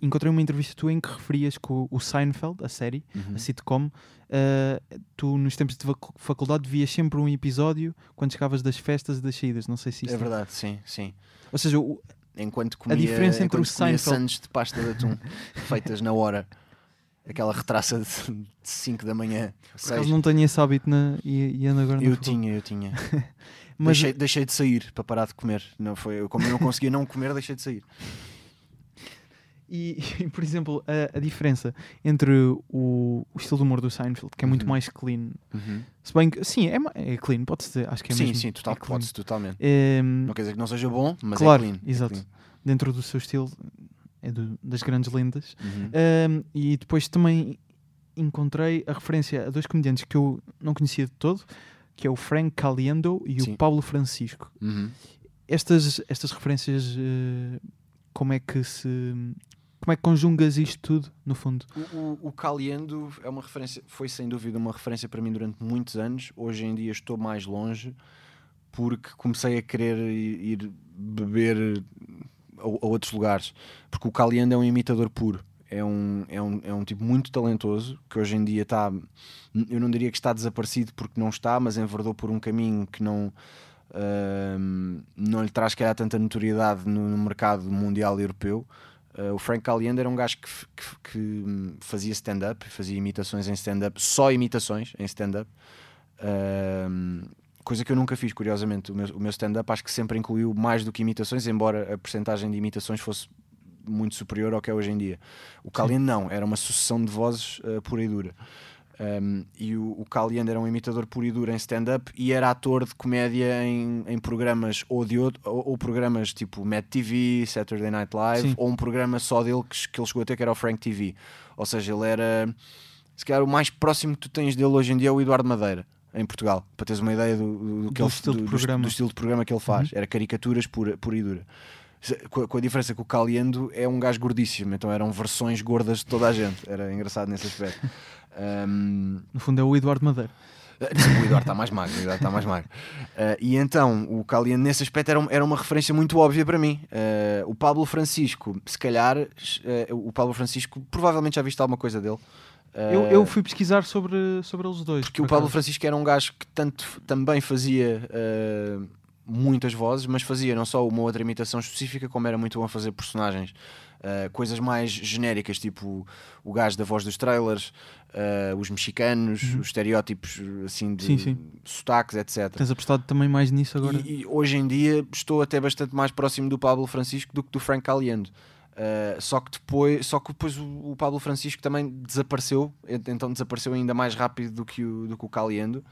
encontrei uma entrevista tua em que referias que o, Seinfeld, a série, Uhum. a sitcom, eh, tu nos tempos de facu- faculdade vias sempre um episódio quando chegavas das festas e das saídas, não sei se isto... É verdade, sim, sim. Ou seja, o- Enquanto comia, diferença entre o Seinfeld- sandes de pasta de atum (laughs) feitas na hora. Aquela retraça de (laughs) 5 da manhã. por acaso não tenho esse hábito na, e, e ando agora Eu tinha, eu tinha. (laughs) Mas deixei, deixei de sair para parar de comer. Não foi, como eu não conseguia não comer, deixei de sair. E, (laughs) e, por exemplo, a, a diferença entre o, o estilo de humor do Seinfeld, que é muito Uhum. mais clean, se bem que, sim, é, é clean, pode-se dizer, acho que é sim, mesmo. sim, total, é pode-se totalmente. Ehm, Não quer dizer que não seja bom, mas Claro, é clean. é exato. clean. dentro do seu estilo, é do- das grandes lendas. Uhum. E depois também encontrei a referência a dois comediantes que eu não conhecia de todo, que é o Frank Caliendo e Sim. o Paulo Francisco. Uhum. Estas, estas referências, eh, como é que se... Como é que conjugas isto tudo, no fundo? O, o, o Caliendo é uma referência, foi sem dúvida uma referência para mim durante muitos anos. Hoje em dia estou mais longe porque comecei a querer ir beber a, outros lugares. Porque o Caliendo é um imitador puro. é um, é, um, é um tipo muito talentoso que hoje em dia está, eu não diria que está desaparecido porque não está, mas enverdou por um caminho que não, uh, não lhe traz, calhar, tanta notoriedade no, no mercado mundial europeu. Uh, o Frank Caliendo era um gajo que, que, que fazia stand-up, fazia imitações em stand-up, só imitações em stand-up. Uh, coisa que eu nunca fiz, curiosamente. O meu, o meu stand-up acho que sempre incluiu mais do que imitações, embora a percentagem de imitações fosse muito superior ao que é hoje em dia. O Caliendo não, era uma sucessão de vozes uh, pura e dura. Um, e o, o era um imitador puro e duro em stand-up e era ator de comédia em, em programas ou, de outro, ou, ou, programas tipo Mad TV, Saturday Night Live, Sim. ou um programa só dele que, que ele chegou a ter que era o Frank TV. Ou seja, ele era se calhar o mais próximo que tu tens dele hoje em dia é o Eduardo Madeira em Portugal, para teres uma ideia do, do, do, do ele, estilo, de programa. do estilo de programa que ele faz. Uhum. Era caricaturas pura, pura e dura. Com a, com a, diferença que o Caliendo é um gajo gordíssimo, então eram versões gordas de toda a gente. Era engraçado nesse aspecto. (laughs) Um... No fundo é o Eduardo Madeira. o Eduardo está mais magro, o Eduardo está mais magro. Uh, (laughs) e então, o Caliendo nesse aspecto era, era uma referência muito óbvia para mim. Uh, o Pablo Francisco, se calhar, uh, o Pablo Francisco, provavelmente já viste alguma coisa dele. Eu, eu, fui pesquisar sobre, sobre eles dois. Porque por o Pablo Francisco era um gajo que tanto também fazia muitas vozes, mas fazia não só uma outra imitação específica, como era muito bom a fazer personagens. Uh, coisas mais genéricas, tipo o gajo da voz dos trailers, uh, os mexicanos, uhum. os estereótipos assim de sim, sim. sotaques, etc. Tens apostado também mais nisso agora? E, e, hoje em dia estou até bastante mais próximo do Pablo Francisco do que do Frank Caliendo. Uh, só que depois, só que depois o, o, Pablo Francisco também desapareceu, então desapareceu ainda mais rápido do que o, do que o Caliendo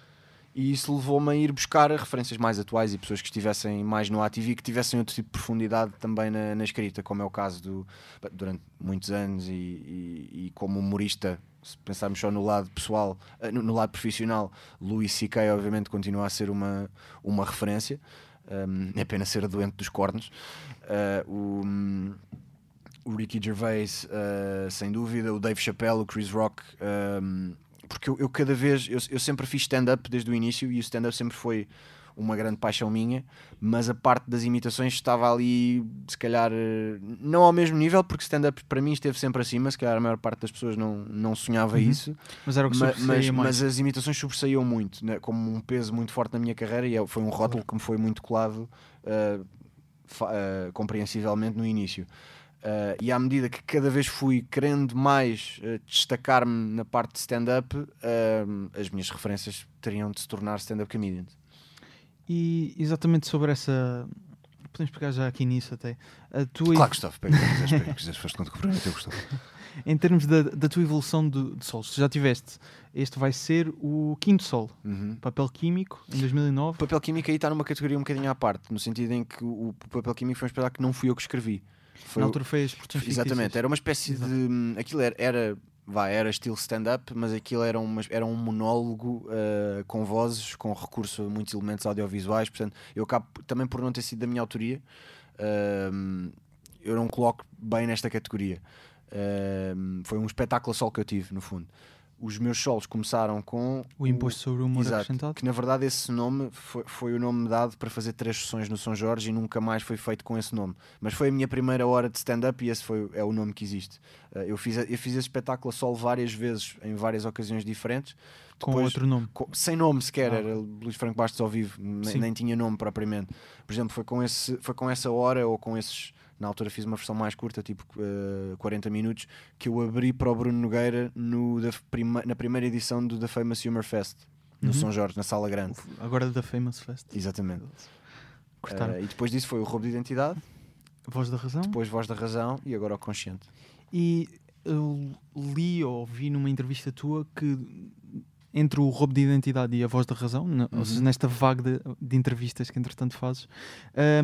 e isso levou-me a ir buscar referências mais atuais e pessoas que estivessem mais no ativo e que tivessem outro tipo de profundidade também na, na escrita, como é o caso do durante muitos anos e, e, e como humorista se pensarmos só no lado pessoal, eh, no, lado profissional, Louis C.K. obviamente continua a ser uma, uma referência, um, é pena ser doente dos cornos. Uh, o, o, Ricky Gervais, uh, sem dúvida, o Dave Chappelle, o Chris Rock, um, porque eu, eu, cada vez, eu, eu sempre fiz stand-up desde o início e o stand-up sempre foi uma grande paixão minha, mas a parte das imitações estava ali, se calhar, não ao mesmo nível, porque stand-up para mim esteve sempre acima, se calhar a maior parte das pessoas não, não sonhava uhum. isso. Mas era o que mas, mas, mas, as imitações sobressaíam muito, né, como um peso muito forte na minha carreira, e é, foi um rótulo que me foi muito colado uh, uh, compreensivelmente no início. Uh, e à medida que cada vez fui querendo mais uh, destacar-me na parte de stand-up, uh, as minhas referências teriam de se tornar stand-up comedians. E exatamente sobre essa. Podemos pegar já aqui nisso até. A tua claro, Gustavo, pega o que quiseres, o foste programa teu, Gustavo. (laughs) em termos da, da tua evolução de, de solos, já tiveste, este vai ser o quinto solo, uhum. Papel Químico, em 2009. Papel Químico aí está numa categoria um bocadinho à parte, no sentido em que o, o Papel Químico foi um espetáculo que não fui eu que escrevi. Foi Na altura fez produções Exatamente, era uma espécie Exato. de. Hum, aquilo era, era vá, era estilo stand-up, mas aquilo era, uma, era um monólogo uh, com vozes, com recurso a muitos elementos audiovisuais. Portanto, eu acabo também por não ter sido da minha autoria, uh, eu não coloco bem nesta categoria. Uh, foi um espetáculo só que eu tive, no fundo os meus solos começaram com o imposto sobre o humor exato, acrescentado. que na verdade esse nome foi, foi, o nome dado para fazer três sessões no São Jorge e nunca mais foi feito com esse nome. Mas foi a minha primeira hora de stand-up e esse foi, é o nome que existe. Uh, eu, fiz, eu fiz esse espetáculo solo várias vezes em várias ocasiões diferentes. Com Depois, outro nome. com, sem nome sequer, ah. era Luís Franco Bastos ao vivo nem, nem, tinha nome propriamente. Por exemplo, foi com, esse, foi com essa hora ou com esses na altura fiz uma versão mais curta, tipo uh, eh, 40 minutos, que eu abri para o Bruno Nogueira no, da prima, na primeira edição do The Famous Humor Fest, no uhum. São Jorge, na Sala Grande. Agora da Famous Fest. Exatamente. Uh, e depois disso foi o roubo de identidade. Voz da Razão. Depois Voz da Razão e agora o Consciente. E eu li ou vi numa entrevista tua que entre o roubo de identidade e a voz da razão, uhum. ou seja, nesta vaga de, de, entrevistas que entretanto fazes,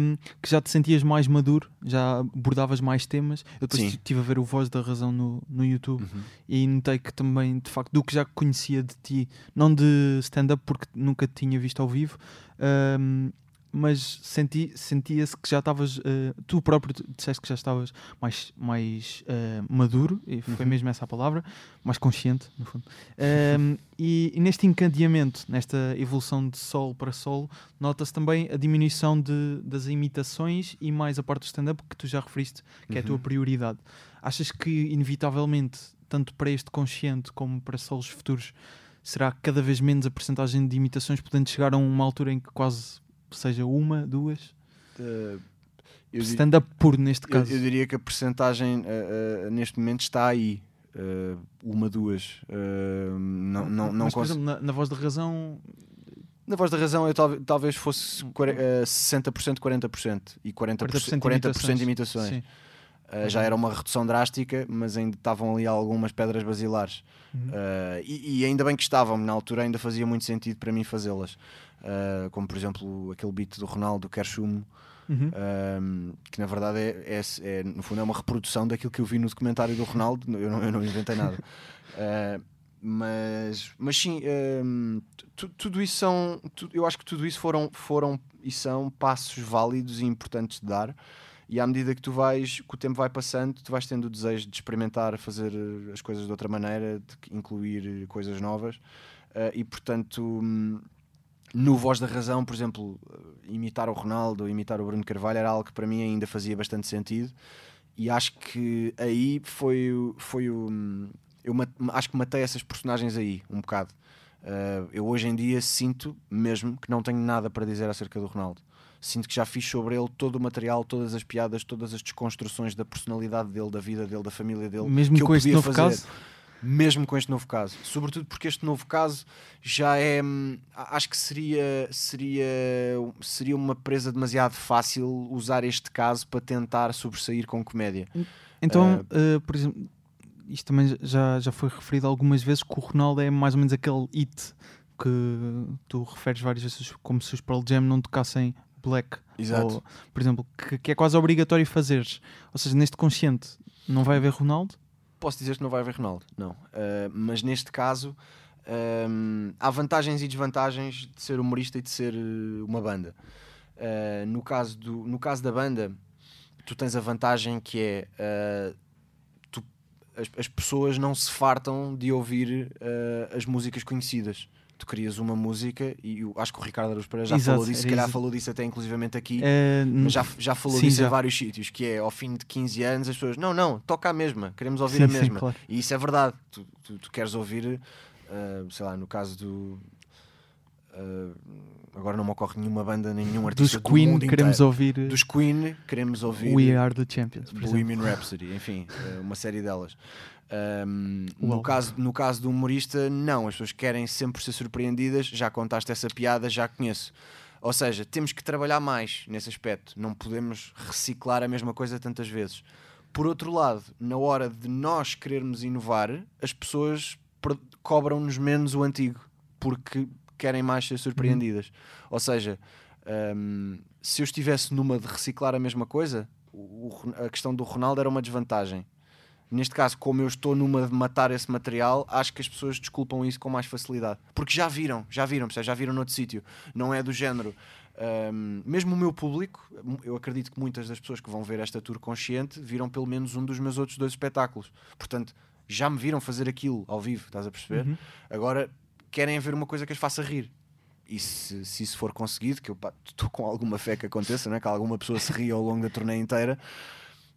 um, que já te sentias mais maduro, já abordavas mais temas. Eu depois estive a ver o Voz da Razão no, no YouTube uhum. e notei que também, de facto, do que já conhecia de ti, não de stand-up porque nunca te tinha visto ao vivo, um, mas senti, sentia-se que já estavas, eh, tu próprio disseste que já estavas mais, mais eh, maduro, e foi Uhum. mesmo essa a palavra, mais consciente, no fundo. Ehm, e, e neste encadeamento, nesta evolução de solo para solo, nota-se também a diminuição de, das imitações e mais a parte do stand-up que tu já referiste, que é a tua Uhum. prioridade. Achas que, inevitavelmente, tanto para este consciente como para solos futuros, será cada vez menos a percentagem de imitações, podendo chegar a uma altura em que quase seja uma, duas? Eu, di- Stand-up puro neste eu- caso. eu diria que a percentagem eh, eh, neste momento está aí. Uma, duas. Não, não, não Mas, por exemplo, na, na voz da razão, Na voz da razão, eu talvez, talvez fosse quare- eh, 60%, 40% e 40%, 40% de imitações. Sim. Uh, já era uma redução drástica, mas ainda estavam ali algumas pedras basilares. Uhum. Uh, e, e ainda bem que estavam, na altura ainda fazia muito sentido para mim fazê-las. Uh, como por exemplo aquele beat do Ronaldo, Quer Chumo, Uhum. um, que na verdade é, é- é, no fundo é uma reprodução daquilo que eu vi no documentário do Ronaldo. Eu não, eu não inventei nada. (laughs) Mas, mas sim, tu- tudo isso são. tu- eu acho que tudo isso foram, foram e são passos válidos e importantes de dar. E à medida que tu vais, que o tempo vai passando, tu vais tendo o desejo de experimentar fazer eh, as coisas de outra maneira, de incluir eh, coisas novas. Eh, e portanto, hum, no Voz da Razão, por exemplo, imitar o Ronaldo, imitar o Bruno Carvalho era algo que para mim ainda fazia bastante sentido. E acho que aí foi, foi o. hum, Eu acho que matei essas personagens aí, um bocado. Eh, eu hoje em dia sinto mesmo que não tenho nada para dizer acerca do Ronaldo. Sinto que já fiz sobre ele todo o material, todas as piadas, todas as desconstruções da personalidade dele, da vida dele, da família dele. Mesmo que eu com este podia novo fazer caso, mesmo com este novo caso. Sobretudo porque este novo caso já é. hum, Acho que seria, seria, seria uma presa demasiado fácil usar este caso para tentar sobressair com comédia. então, eh, por exemplo, isto também já, já foi referido algumas vezes que o Ronaldo é mais ou menos aquele hit que tu referes várias vezes como se os Pearl Jam não tocassem Black. Exato. Ou, por exemplo, que, que é quase obrigatório fazeres. Ou seja, neste consciente não vai haver Ronaldo? Posso dizer que não vai haver Ronaldo, não. Uh, mas neste caso. hum, há vantagens e desvantagens de ser humorista e de ser uh, uma banda. Uh, no, caso do, no caso da banda, tu tens a vantagem que é uh, tu- as, as pessoas não se fartam de ouvir uh, as músicas conhecidas. Tu crias uma música e eu acho que o Ricardo Aruz Pereira já Exato, falou disso, se calhar falou disso até inclusivamente aqui. Eh, Mas já, já falou Sim, disso já. em vários sítios, que é ao fim de 15 anos as pessoas, não, não, toca a mesma, queremos ouvir sim, a sim, mesma. claro. E isso é verdade. Tu, tu- tu queres ouvir, uh, sei lá, no caso do. uh, agora não me ocorre nenhuma banda, nenhum Dos artista do Queen queremos inteiro. ouvir eh, Dos Queen queremos ouvir We Are the Champions. Por exemplo. Bohemian Rhapsody, enfim, uh, uma série delas. Um, no, caso, no caso do humorista, não, as pessoas querem sempre ser surpreendidas. Já contaste essa piada, já conheço. Ou seja, temos que trabalhar mais nesse aspecto. Não podemos reciclar a mesma coisa tantas vezes. Por outro lado, na hora de nós querermos inovar, as pessoas cobram-nos menos o antigo porque querem mais ser surpreendidas. Ou seja, hum, se eu estivesse numa de reciclar a mesma coisa, o- o- a questão do Ronaldo era uma desvantagem. Neste caso, como eu estou numa de matar esse material, acho que as pessoas desculpam isso com mais facilidade. Porque já viram, já viram, já viram noutro sítio. Não é do género. hum, mesmo o meu público, eu acredito que muitas das pessoas que vão ver esta tour consciente viram pelo menos um dos meus outros dois espetáculos. Portanto, já me viram fazer aquilo ao vivo, estás a perceber? Uhum. Agora querem ver uma coisa que as faça rir. E se, se isso for conseguido, que eu estou com alguma fé que aconteça, né? que alguma pessoa se ria ao longo da turnê inteira,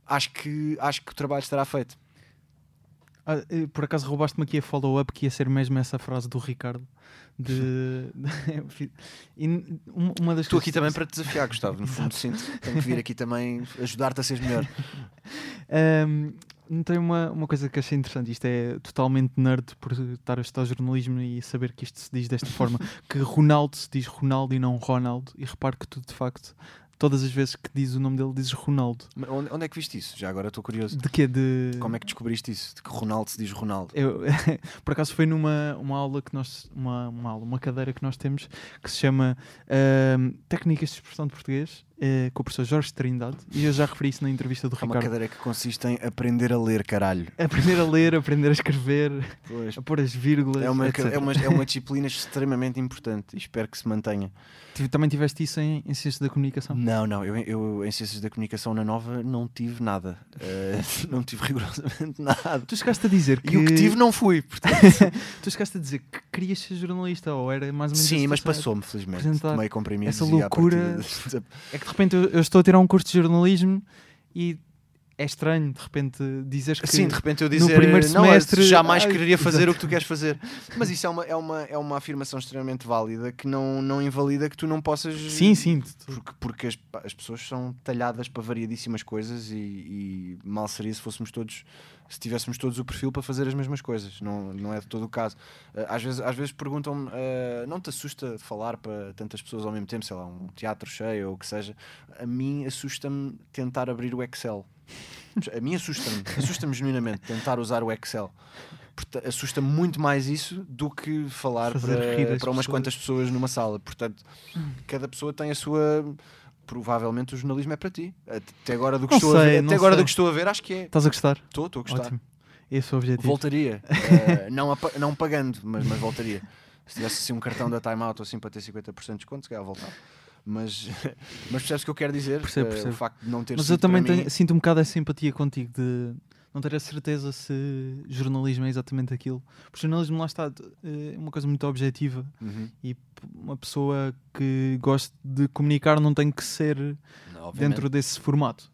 acho que, acho que o trabalho estará feito. Ah, eh, por acaso roubaste-me aqui a follow-up que ia ser mesmo essa frase do Ricardo. De... (laughs) e um- uma das Estou aqui também para te desafiar, Gustavo. No fundo, (laughs) sinto tenho que vir aqui também ajudar-te a seres melhor. (laughs) Ahm, não tem uma, uma coisa que achei interessante. Isto é totalmente nerd por estar a estudar jornalismo e saber que isto se diz desta forma: (laughs) que Ronaldo se diz Ronaldo e não Ronaldo. E repare que tu, de facto, todas as vezes que dizes o nome dele, dizes Ronaldo. Mas Onde, é que viste isso? Já agora estou curioso. De quê? De. Como é que descobriste isso? De que Ronaldo se diz Ronaldo? Eu, (laughs) por acaso foi numa uma aula que nós uma, uma aula, uma cadeira que nós temos que se chama ahm, Técnicas de Expressão de Português eh, com o professor Jorge Trindade, e eu já referi isso na entrevista do É uma Ricardo. cadeira que consiste em aprender a ler, caralho. Aprender a ler, aprender a escrever, Pois. a pôr as vírgulas, É uma, etc. é, uma, é uma disciplina extremamente importante e espero que se mantenha. Tive- Também tiveste isso em, em Ciências da Comunicação? Não, não, eu, eu em Ciências da Comunicação na Nova não tive nada. Eh, (laughs) não tive rigorosamente nada. Tu chegaste a dizer que... E o que tive não fui, portanto. (laughs) Tu chegaste a dizer que querias ser jornalista, ou era mais ou menos Sim, mas passou-me, felizmente. apresentar Tomei comprimidos essa e à loucura. partida- (laughs) É que de repente eu, eu estou a tirar um curso de jornalismo e é estranho de repente dizeres que... Sim, de repente eu no dizer primeiro não, semestre- jamais Ai, quereria fazer exato. o que tu queres fazer. (laughs) Mas isso é uma, é uma, é uma afirmação extremamente válida que não, não invalida que tu não possas. Sim, sim. Porque, porque as, as pessoas são talhadas para variadíssimas coisas e, e mal seria se fôssemos todos, se tivéssemos todos o perfil para fazer as mesmas coisas. Não, não é de todo o caso. Eh, Às vezes, às vezes perguntam-me: eh, não te assusta falar para tantas pessoas ao mesmo tempo, sei lá, um teatro cheio ou o que seja? A mim assusta-me tentar abrir o Excel. A mim assusta-me, assusta-me genuinamente tentar usar o Excel. Assusta-me muito mais isso do que falar Fazer para, para umas quantas pessoas numa sala. Portanto, cada pessoa tem a sua. Provavelmente o jornalismo é para ti. Até agora do que, Não estou, a sei, ver, não até agora sei. do que estou a ver, acho que é. Estás a gostar? Estou, estou a gostar. Ótimo. Esse é o objetivo. Voltaria. (laughs) Eh, não, apa- não pagando, mas, mas voltaria. Se tivesse assim um cartão da Time Out ou assim para ter 50% de desconto, se calhar voltava. Mas, (laughs) mas percebes o que eu quero dizer? Percebo, Eh, percebo. O facto de não ter Mas eu também para mim- tenho- sinto um bocado essa empatia contigo de não ter a certeza se jornalismo é exatamente aquilo. Porque jornalismo lá está, é uma coisa muito objetiva Uhum. e uma pessoa que gosta de comunicar não tem que ser Obviamente. dentro desse formato.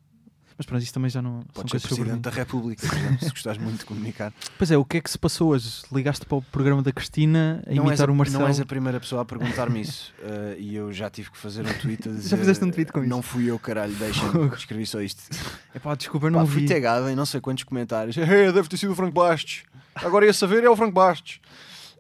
Mas pronto, isso também já não Pode ser. Presidente da República, se gostares muito de comunicar. (laughs) Pois é, o que é que se passou hoje? Ligaste para o programa da Cristina a não, imitar a, o Marcelo? não és a primeira pessoa a perguntar-me isso. (laughs) eh, e eu já tive que fazer um tweet a (laughs) dizer. Já fizeste um tweet com isso? Não fui eu, caralho, deixa-me. Escrevi só isto. Epá, desculpa, eu não Pá, vi. fui tagado em não sei quantos comentários. Hey, deve ter sido o Franco Bastos. Agora ia saber, é o Franco Bastos.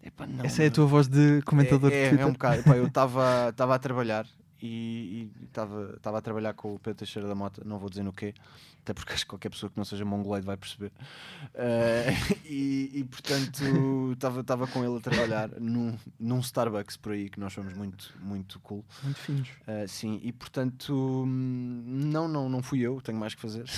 Epá, não, Essa é a tua voz de comentador é, de é, Twitter. é um bocado. Epá, eu estava a trabalhar e estava a trabalhar com o Pedro Teixeira da Mota, não vou dizer no quê, até porque acho que qualquer pessoa que não seja mongoloide vai perceber. Eh, (laughs) e, e, portanto estava com ele a trabalhar num, num Starbucks por aí, que nós somos muito, muito cool. Muito finos. Uh, sim, e portanto, não, não, não fui eu, tenho mais que fazer. (laughs)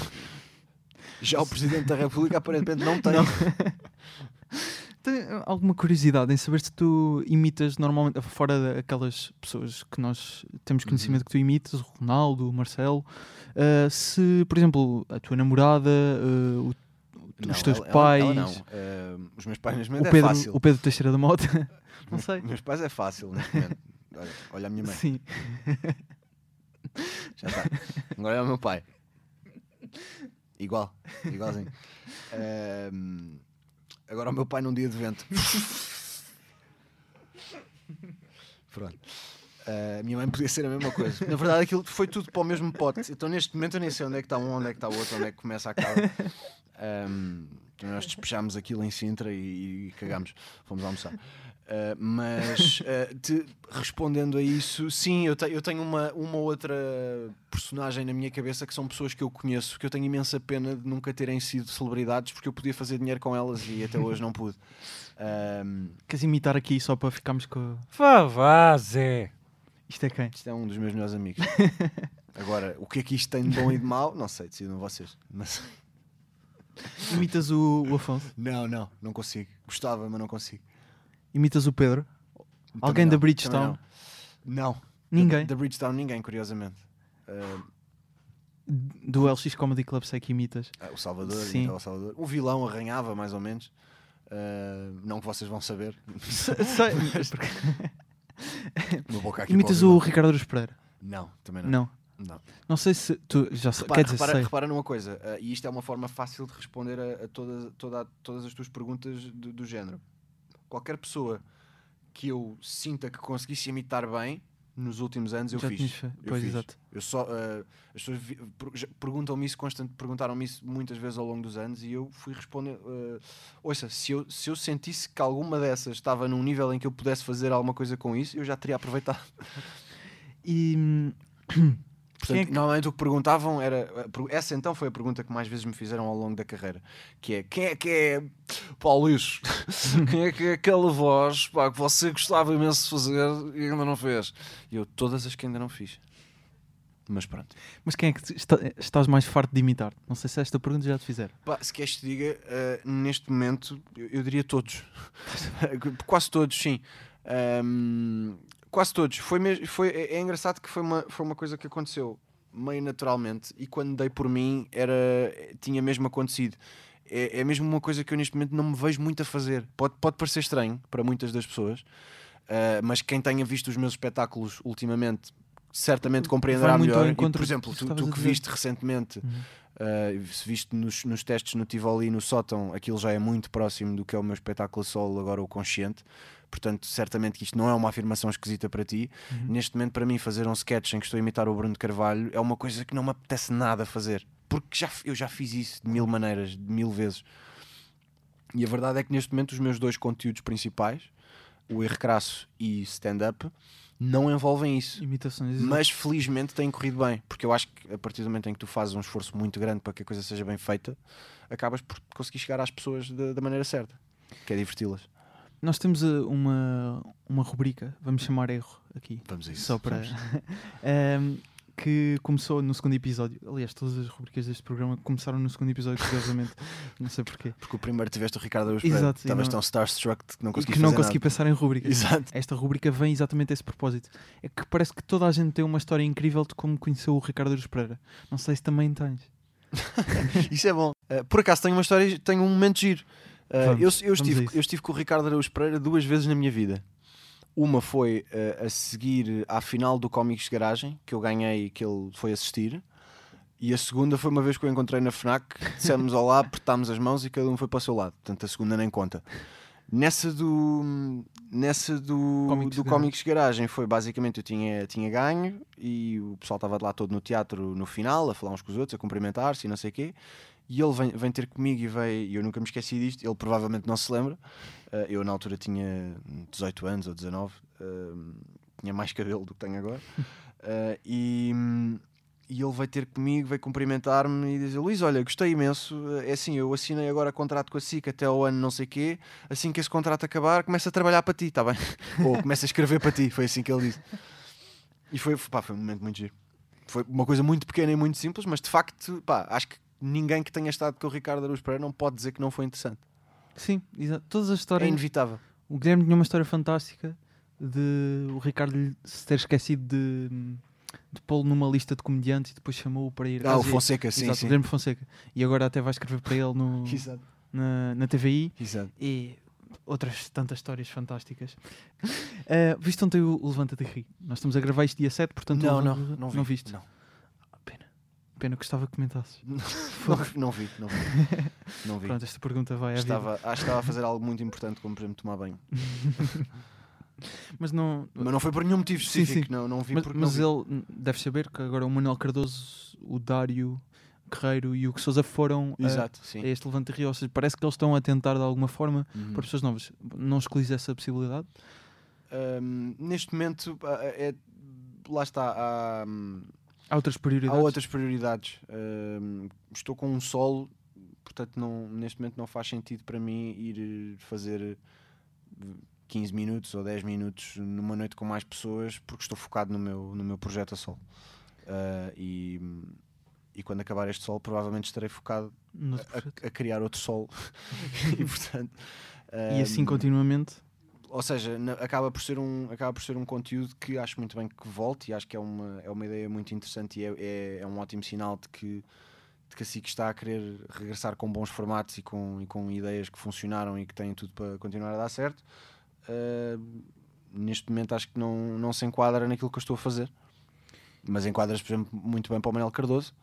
Já o Presidente da República aparentemente não tem. (laughs) Tenho alguma curiosidade em saber se tu imitas normalmente, fora daquelas pessoas que nós temos conhecimento Uhum. que tu imitas, o Ronaldo, o Marcelo, uh, se, por exemplo, a tua namorada, uh, o- Não, os teus ela- ela- pais, ela não. Uh, os meus pais neste o, momento é Pedro, fácil. o Pedro Teixeira da Mota, (laughs) não sei. Meus pais é fácil neste momento. Olha, olha a minha mãe, Sim. já está. Agora é o meu pai. Igual, igualzinho. Um, (laughs) agora o meu pai num dia de vento. Pronto. Uh, a minha mãe podia ser a mesma coisa. Na verdade, aquilo foi tudo para o mesmo pote. Então, neste momento, eu nem sei onde é que está um, onde é que está o outro, onde é que começa a cara. Um, então nós despechámos aquilo em Sintra e, e cagámos. Fomos almoçar. Uh, mas (laughs) uh, te- respondendo a isso, sim, eu, te- eu tenho uma, uma outra personagem na minha cabeça que são pessoas que eu conheço, que eu tenho imensa pena de nunca terem sido celebridades porque eu podia fazer dinheiro com elas e até hoje não pude. Um, Queres imitar aqui só para ficarmos com. Vá, vá, Zé. Isto é quem? isto é um dos meus melhores amigos. (laughs) Agora, o que é que isto tem de bom e de mau? Não sei, decidam vocês. Mas Imitas o, o Afonso? não, não, não consigo. Gostava, mas não consigo. Imitas o Pedro? Também Alguém não, da Bridgestone? Não. Não. Ninguém? Da Bridgestone, ninguém, curiosamente. Uh, Do LX Comedy Club sei que imitas. Ah, o Salvador, Sim. o Salvador. O vilão arranhava mais ou menos. Ah, não que vocês vão saber. sei, (laughs) mas porque- imitas o. Ricardo Aruz Pereira? Não, também não. Não. Não. Não sei se tu já Repara, quer dizer, repara, sei. repara numa coisa, ah, e isto é uma forma fácil de responder a, a todas, toda- todas as tuas perguntas do, do género. Qualquer pessoa que eu sinta que conseguisse imitar bem nos últimos anos, eu Já fiz. Eu Pois, fiz. exato. Eu só, ah, as pessoas vi- perguntam-me isso constant, perguntaram-me isso muitas vezes ao longo dos anos e eu fui responder. ah, ouça, se eu, se eu sentisse que alguma dessas estava num nível em que eu pudesse fazer alguma coisa com isso, eu já teria aproveitado. E hum, Portanto, é que- normalmente o que perguntavam era. Essa então foi a pergunta que mais vezes me fizeram ao longo da carreira. Que é quem é que é Paulo Luís? (laughs) quem é que é aquela voz pá, que você gostava imenso de fazer e ainda não fez? E eu, todas as que ainda não fiz. Mas pronto. Mas quem é que está- estás mais farto de imitar? Não sei se esta pergunta já te fizeram. Pá, se queres te diga, eh, neste momento, eu, eu diria todos. (laughs) Quase todos, sim. Ahm, quase todos. Foi mesmo, foi, é, é engraçado que foi uma, foi uma coisa que aconteceu meio naturalmente e quando dei por mim era, tinha mesmo acontecido. É, é mesmo uma coisa que eu neste momento não me vejo muito a fazer. Pode, pode parecer estranho para muitas das pessoas, ah, mas quem tenha visto os meus espetáculos ultimamente certamente compreenderá melhor. E, por exemplo, tu, tu que viste recentemente Uhum. Uh, se viste nos, nos testes no Tivoli e no sótão, aquilo já é muito próximo do que é o meu espetáculo solo, agora o consciente. Portanto, certamente que isto não é uma afirmação esquisita para ti. Uhum. Neste momento, para mim, fazer um sketch em que estou a imitar o Bruno de Carvalho é uma coisa que não me apetece nada fazer. Porque já, eu já fiz isso de mil maneiras, de mil vezes. E a verdade é que neste momento os meus dois conteúdos principais, o erro crasso e stand-up, não envolvem isso. Imitações. Mas felizmente tem corrido bem, porque eu acho que a partir do momento em que tu fazes um esforço muito grande para que a coisa seja bem feita, acabas por conseguir chegar às pessoas da, da maneira certa, que é diverti-las. Nós temos uh, uma, uma rubrica, vamos chamar erro aqui. Vamos a isso. Só para. (laughs) Ehm, que começou no segundo episódio. Aliás, todas as rubricas deste programa começaram no segundo episódio, curiosamente. (laughs) não sei porquê. Porque o primeiro tiveste o Ricardo Araújo Exato, estavas não- tão starstruck que não conseguiste que não consegui pensar em rubricas. Exato. Esta rubrica vem exatamente a esse propósito. É que parece que toda a gente tem uma história incrível de como conheceu o Ricardo Aruz Pereira. Não sei se também tens. (laughs) Isso é bom. Uh, por acaso tenho uma história, tenho um momento giro. Uh, Vamos, eu, eu, estive, eu estive com o Ricardo Araújo Pereira duas vezes na minha vida. Uma foi uh, a seguir à final do Cómicos de Garagem, que eu ganhei e que ele foi assistir. E a segunda foi uma vez que eu encontrei na FNAC, dissemos olá, (laughs) apertámos as mãos e cada um foi para o seu lado. Portanto, a segunda nem conta. Nessa do, nessa do, Cómicos do de Garagem foi basicamente eu tinha, tinha ganho e o pessoal estava lá todo no teatro no final, a falar uns com os outros, a cumprimentar-se e não sei o quê. E ele vem, vem ter comigo e veio, e eu nunca me esqueci disto, ele provavelmente não se lembra. Uh, eu na altura tinha 18 anos ou 19, uh, tinha mais cabelo do que tenho agora. Uh, (laughs) e, e ele veio ter comigo, veio cumprimentar-me e dizer: Luís, olha, gostei imenso. É assim, eu assinei agora contrato com a SIC até ao ano não sei quê. Assim que esse contrato acabar, começa a trabalhar para ti, está bem? (laughs) Ou começa a escrever para ti. Foi assim que ele disse. E foi, pá, foi um momento muito giro. Foi uma coisa muito pequena e muito simples, mas de facto, pá, acho que ninguém que tenha estado com o Ricardo Araújo Pereira não pode dizer que não foi interessante. Sim, exato. Todas as É histórias. inevitável. o Guilherme tinha uma história fantástica de o Ricardo se ter esquecido de, de pô-lo numa lista de comediantes e depois chamou-o para ir. Ah, o Exato, Fonseca, sim, o sim. Guilherme Fonseca. E agora até vai escrever para ele no, (laughs) Exato. na, na TVI. Exato. e outras tantas histórias fantásticas. (laughs) Eh, viste ontem o, o Levanta de Ri? Nós estamos a gravar isto dia 7, portanto Não, o- não, não vi. viste. Não. Pena. Gostava que comentasses. (laughs) Não, não vi, não vi. (laughs) Não vi. Pronto, esta pergunta vai à vida. Estava, acho que estava a fazer algo muito importante, como por exemplo tomar banho. (laughs) Mas não. Mas não foi por nenhum motivo Sim, específico, sim. Não, não vi Mas, não vi. ele deve saber que agora o Manuel Cardoso, o Dário Guerreiro e o que Souza foram a- Exato, sim. a, este Levanta de Ri. Ou seja, parece que eles estão a tentar de alguma forma Uhum. para pessoas novas. Não excluís essa possibilidade? Ahm, neste momento, ah, é, lá está, há, hum, Há outras há prioridades? outras prioridades. Ahm, estou com um solo, portanto, não, neste momento não faz sentido para mim ir eh, fazer eh, 15 minutos ou 10 minutos numa noite com mais pessoas, porque estou focado no meu, no meu projeto a solo. Ah, e, e quando acabar este solo, provavelmente estarei focado a, a criar outro solo. (laughs) e portanto. E assim continuamente? Ou seja, acaba por ser um acaba por ser um conteúdo que acho muito bem que volte e acho que é uma é uma ideia muito interessante e é, é, é um ótimo sinal de que de que a SIC está a querer regressar com bons formatos e com, e com ideias que funcionaram e que têm tudo para continuar a dar certo. Ah, neste momento acho que não, não se enquadra naquilo que eu estou a fazer. Mas enquadras, por exemplo, muito bem para o Manuel Cardoso,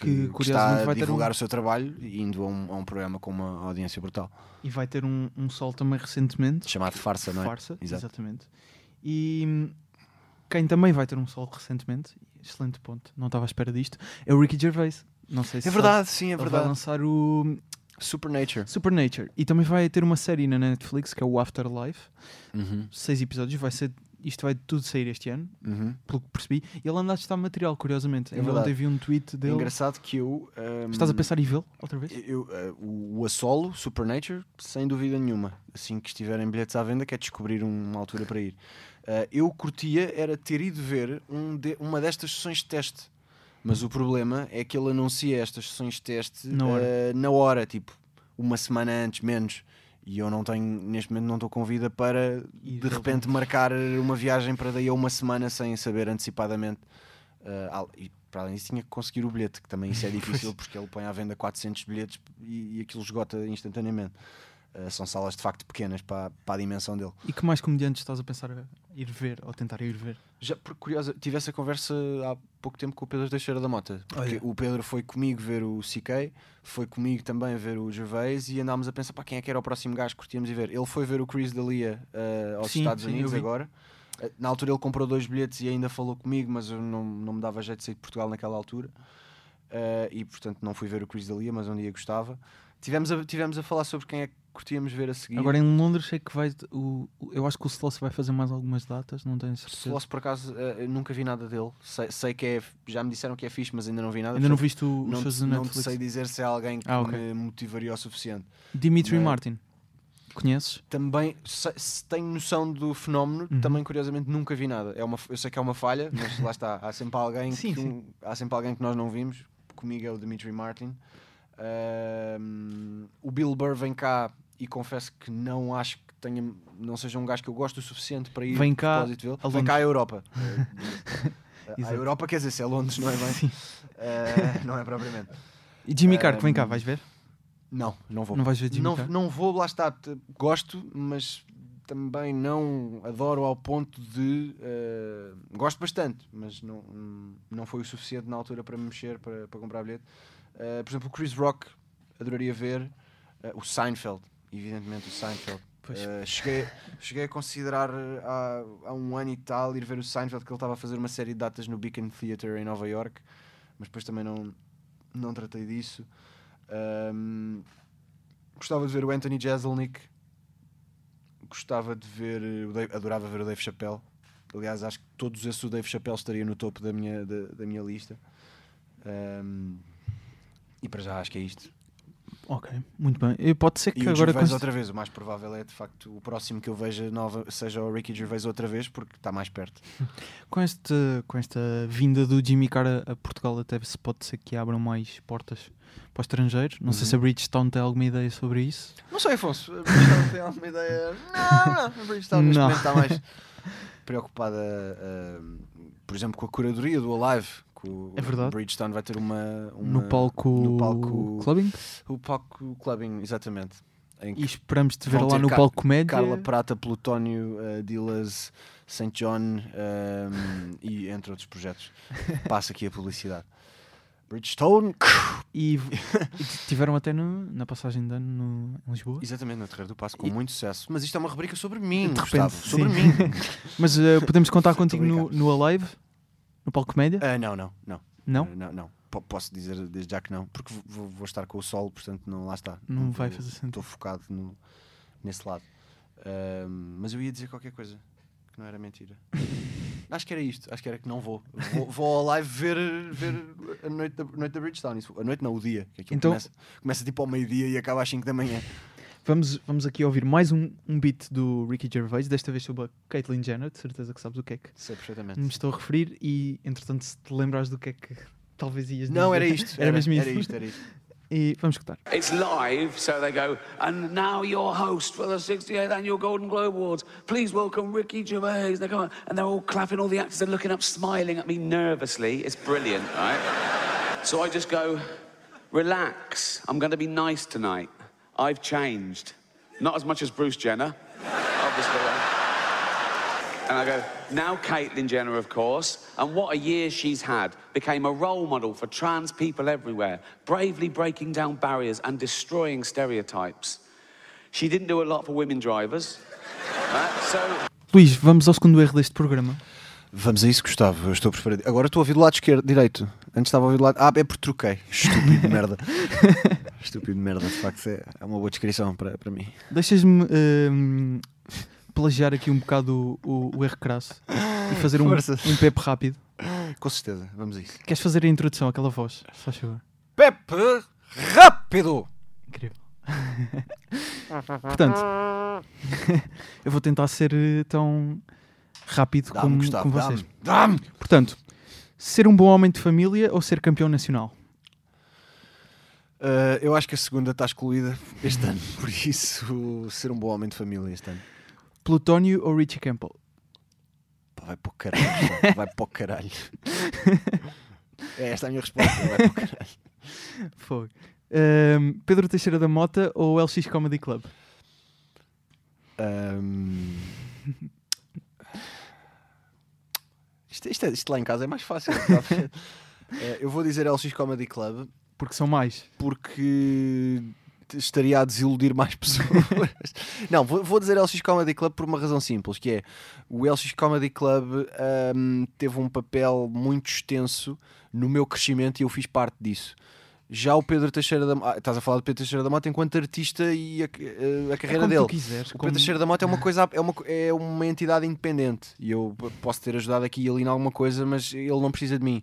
que, Que, está a vai divulgar um- o seu trabalho indo a um, a um programa com uma audiência brutal. E vai ter um, um sol também recentemente. Chamado Farsa, não é? Farsa, Exato. exatamente. E hum, quem também vai ter um sol recentemente, excelente ponto, não estava à espera disto, é o Ricky Gervais. Não sei se É verdade, sim, é ele vai verdade. lançar o Supernature. Supernature e também vai ter uma série na Netflix que é o Afterlife, Uhum, seis episódios, vai ser, isto vai tudo sair este ano, uhum. pelo que percebi. E ele anda a testar material, curiosamente. É Ainda ontem vi um tweet É dele. engraçado que eu. um, Estás a pensar em vê-lo outra vez? Eu, uh, o, Assolo, Supernature, sem dúvida nenhuma. Assim que estiverem bilhetes à venda, quer descobrir uma altura para ir. Uh, eu curtia era ter ido ver um de- uma destas sessões de teste. Mas o problema é que ele anuncia estas sessões de teste Na hora. eh, na hora, tipo, uma semana antes, menos. E eu não tenho, neste momento, não estou com vida para Ir de repente marcar uma viagem para daí a uma semana sem saber antecipadamente. Al- e para além disso, tinha que conseguir o bilhete, que também isso é (laughs) difícil porque ele põe à venda 400 bilhetes e, e aquilo esgota instantaneamente. Eh, são salas de facto pequenas para, para a dimensão dele. E que mais comediantes estás a pensar ir ver ou tentar ir ver? Já, por curiosa, tive essa conversa há pouco tempo com o Pedro Teixeira da Mota. Porque Olha. o Pedro foi comigo ver o CK, foi comigo também ver o Gervais e andámos a pensar para quem é que era o próximo gajo que curtíamos ir ver. Ele foi ver o Chris D'Elia eh, aos Sim, Estados sim, Unidos agora. Eh, Na altura ele comprou dois bilhetes e ainda falou comigo, mas eu não, não me dava jeito de sair de Portugal naquela altura. Eh, e portanto não fui ver o Chris D'Elia, mas um dia gostava. Tivemos a, tivemos a falar sobre quem é que curtíamos ver a seguir. Agora em Londres sei que vai. O, eu acho que o Sloss vai fazer mais algumas datas, não tenho certeza. Sloss, por acaso, eh, nunca vi nada dele. Sei, sei que é, já me disseram que é fixe, mas ainda não vi nada. Ainda não viste o, os não, da não Netflix? sei dizer se é alguém que Ah, ok. me motivaria o suficiente. Dimitri Mas- Martin. Conheces? Também se, se tenho noção do fenómeno, Uhum. também curiosamente nunca vi nada. É uma, eu sei que é uma falha, mas lá está. Há sempre alguém, (laughs) Sim, que, sim. há sempre alguém que nós não vimos. Comigo é o Dimitri Martin. Ahm, o Bill Burr vem cá e confesso que não acho que tenha, não seja um gajo que eu gosto o suficiente para ir Vem cá propósito dele. Vem cá à. Europa. (laughs) Eh, a Exato. Europa quer dizer se é Londres, não é bem? (laughs) Sim. Eh, não é propriamente. E Jimmy Carr, vem cá, vais ver? Não, não vou. Não vais ver Jimmy não, Carr? não vou, lá está. Gosto, mas também não adoro ao ponto de. eh, gosto bastante, mas não, não foi o suficiente na altura para me mexer, para, para comprar bilhete. Eh, por exemplo, o Chris Rock, adoraria ver. Eh, o Seinfeld, evidentemente, o Seinfeld. Eh, cheguei, cheguei a considerar eh, há, há um ano e tal ir ver o Seinfeld, que ele estava a fazer uma série de datas no Beacon Theatre em Nova York, mas depois também não, não tratei disso. Ahm, gostava de ver o Anthony Jeselnik. Gostava de ver. o Dave- adorava ver o Dave Chappelle. Aliás, acho que todos esses o Dave Chappelle estaria no topo da minha, da, da minha lista. Ahm, e para já acho que é isto. Ok, muito bem. E pode ser que E o agora. Gervais com- outra vez. O mais provável é de facto o próximo que eu veja nova, seja o Ricky Gervais outra vez, porque está mais perto. (laughs) Com, este, com esta vinda do Jimmy Carr a, Portugal, até se pode ser que abram mais portas para os estrangeiros. Não sei Uhum. se a Bridgestone tem alguma ideia sobre isso. Não sei, Afonso. A Bridgestone tem alguma ideia? (laughs) Não, não. A Bridgestone neste momento está mais (laughs) preocupada, ah, por exemplo, com a curadoria do Alive. Que o É verdade. Bridgestone vai ter uma. uma- no palco, no palco- clubbing. O palco clubbing, exatamente. E esperamos te ver lá no Car- palco comédia. Carla Prata, Plutónio, uh, Dilas, St. John um, e entre outros projetos. (laughs) Passa aqui a publicidade. Bridgestone, E, e tiveram até no- na passagem de ano no, em Lisboa. exatamente no Terreiro do Passo, com E- muito sucesso. Mas isto é uma rubrica sobre mim, De Gustavo, repente, sobre sim. mim. (laughs) Mas eh, podemos (laughs) contar contigo no, no Alive? No palco comédia? Ah, não, não, não. Não? Uh, não, não. Po- Posso dizer desde já que não, porque vou, vou estar com o sol, portanto não lá está. Não vai vou- fazer sentido. Estou focado no, nesse lado. Ahm, mas eu ia dizer qualquer coisa que não era mentira. (laughs) acho que era isto, acho que era que não vou. Vou, vou ao live ver, ver a noite da, noite da Bridgestone. Isso- A noite não, o dia. Que Então- começa, começa tipo ao meio-dia e acaba às 5 da manhã. Vamos, vamos aqui ouvir mais um, um beat do Ricky Gervais, desta vez sobre a Caitlyn Jenner, de certeza que sabes o que é que Sei perfeitamente. me estou a referir e, entretanto, se te lembrares do que é que talvez ias Não, dizer. era isto. (laughs) Era mesmo Era isso. isto, era isto. E vamos escutar. It's live, so they go, and now your host for the 68th Annual Golden Globe Awards. Please welcome Ricky Gervais. They come and they're all clapping, all the actors are looking up, smiling at me nervously. It's brilliant, right? so I just go, relax. I'm going to be nice tonight. I've changed. Not as much as Bruce Jenner, (laughs) obviously. And I go, now Caitlyn Jenner, of course, and what a year she's had. Became a role model for trans people everywhere, bravely breaking down barriers and destroying stereotypes. She didn't do a lot for women drivers. right? (laughs) So Luís, vamos ao segundo erro deste programa. Vamos a isso, Gustavo. Eu estou preparado. Agora estou a ouvir do lado esquerdo, direito. Antes estava a ouvir do lado. Ah, é porque troquei. Estúpido de merda. (laughs) Estúpido de merda, de facto. É é uma boa descrição para, para mim. Deixas-me hum, plagiar aqui um bocado o, o, o erro crasso e fazer um, um pep rápido. Com certeza, vamos a isso. Queres fazer a introdução, aquela voz? Favor. Pepe rápido! Incrível. Portanto, (laughs) eu vou tentar ser eh, tão rápido como, Gustavo, como vocês. dá-me. Dá-me! Portanto, Ser um bom homem de família ou ser campeão nacional? Uh, eu acho que a segunda está excluída este ano, (laughs) por isso ser um bom homem de família este ano. Plutónio ou Richie Campbell? Pá, vai para o caralho, vai para o caralho. (laughs) É esta a minha resposta, vai para o caralho. Fogo. Pedro Teixeira da Mota ou LX Comedy Club? Ahm, Isto, isto é- isto lá em casa é mais fácil. Eh, (laughs) eu vou dizer LX Comedy Club Porque são mais. porque estaria a desiludir mais (laughs) pessoas. Não, vou, vou dizer LX Comedy Club por uma razão simples, que é o LX Comedy Club ahm, teve um papel muito extenso no meu crescimento e eu fiz parte disso. Já o Pedro Teixeira da Mota, estás a falar do Pedro Teixeira da Mota enquanto artista e a, a- a carreira é dele. quiseres. O como- Pedro Teixeira da Mota é uma coisa, é uma, é uma entidade independente e eu posso ter ajudado aqui e ali em alguma coisa, mas ele não precisa de mim.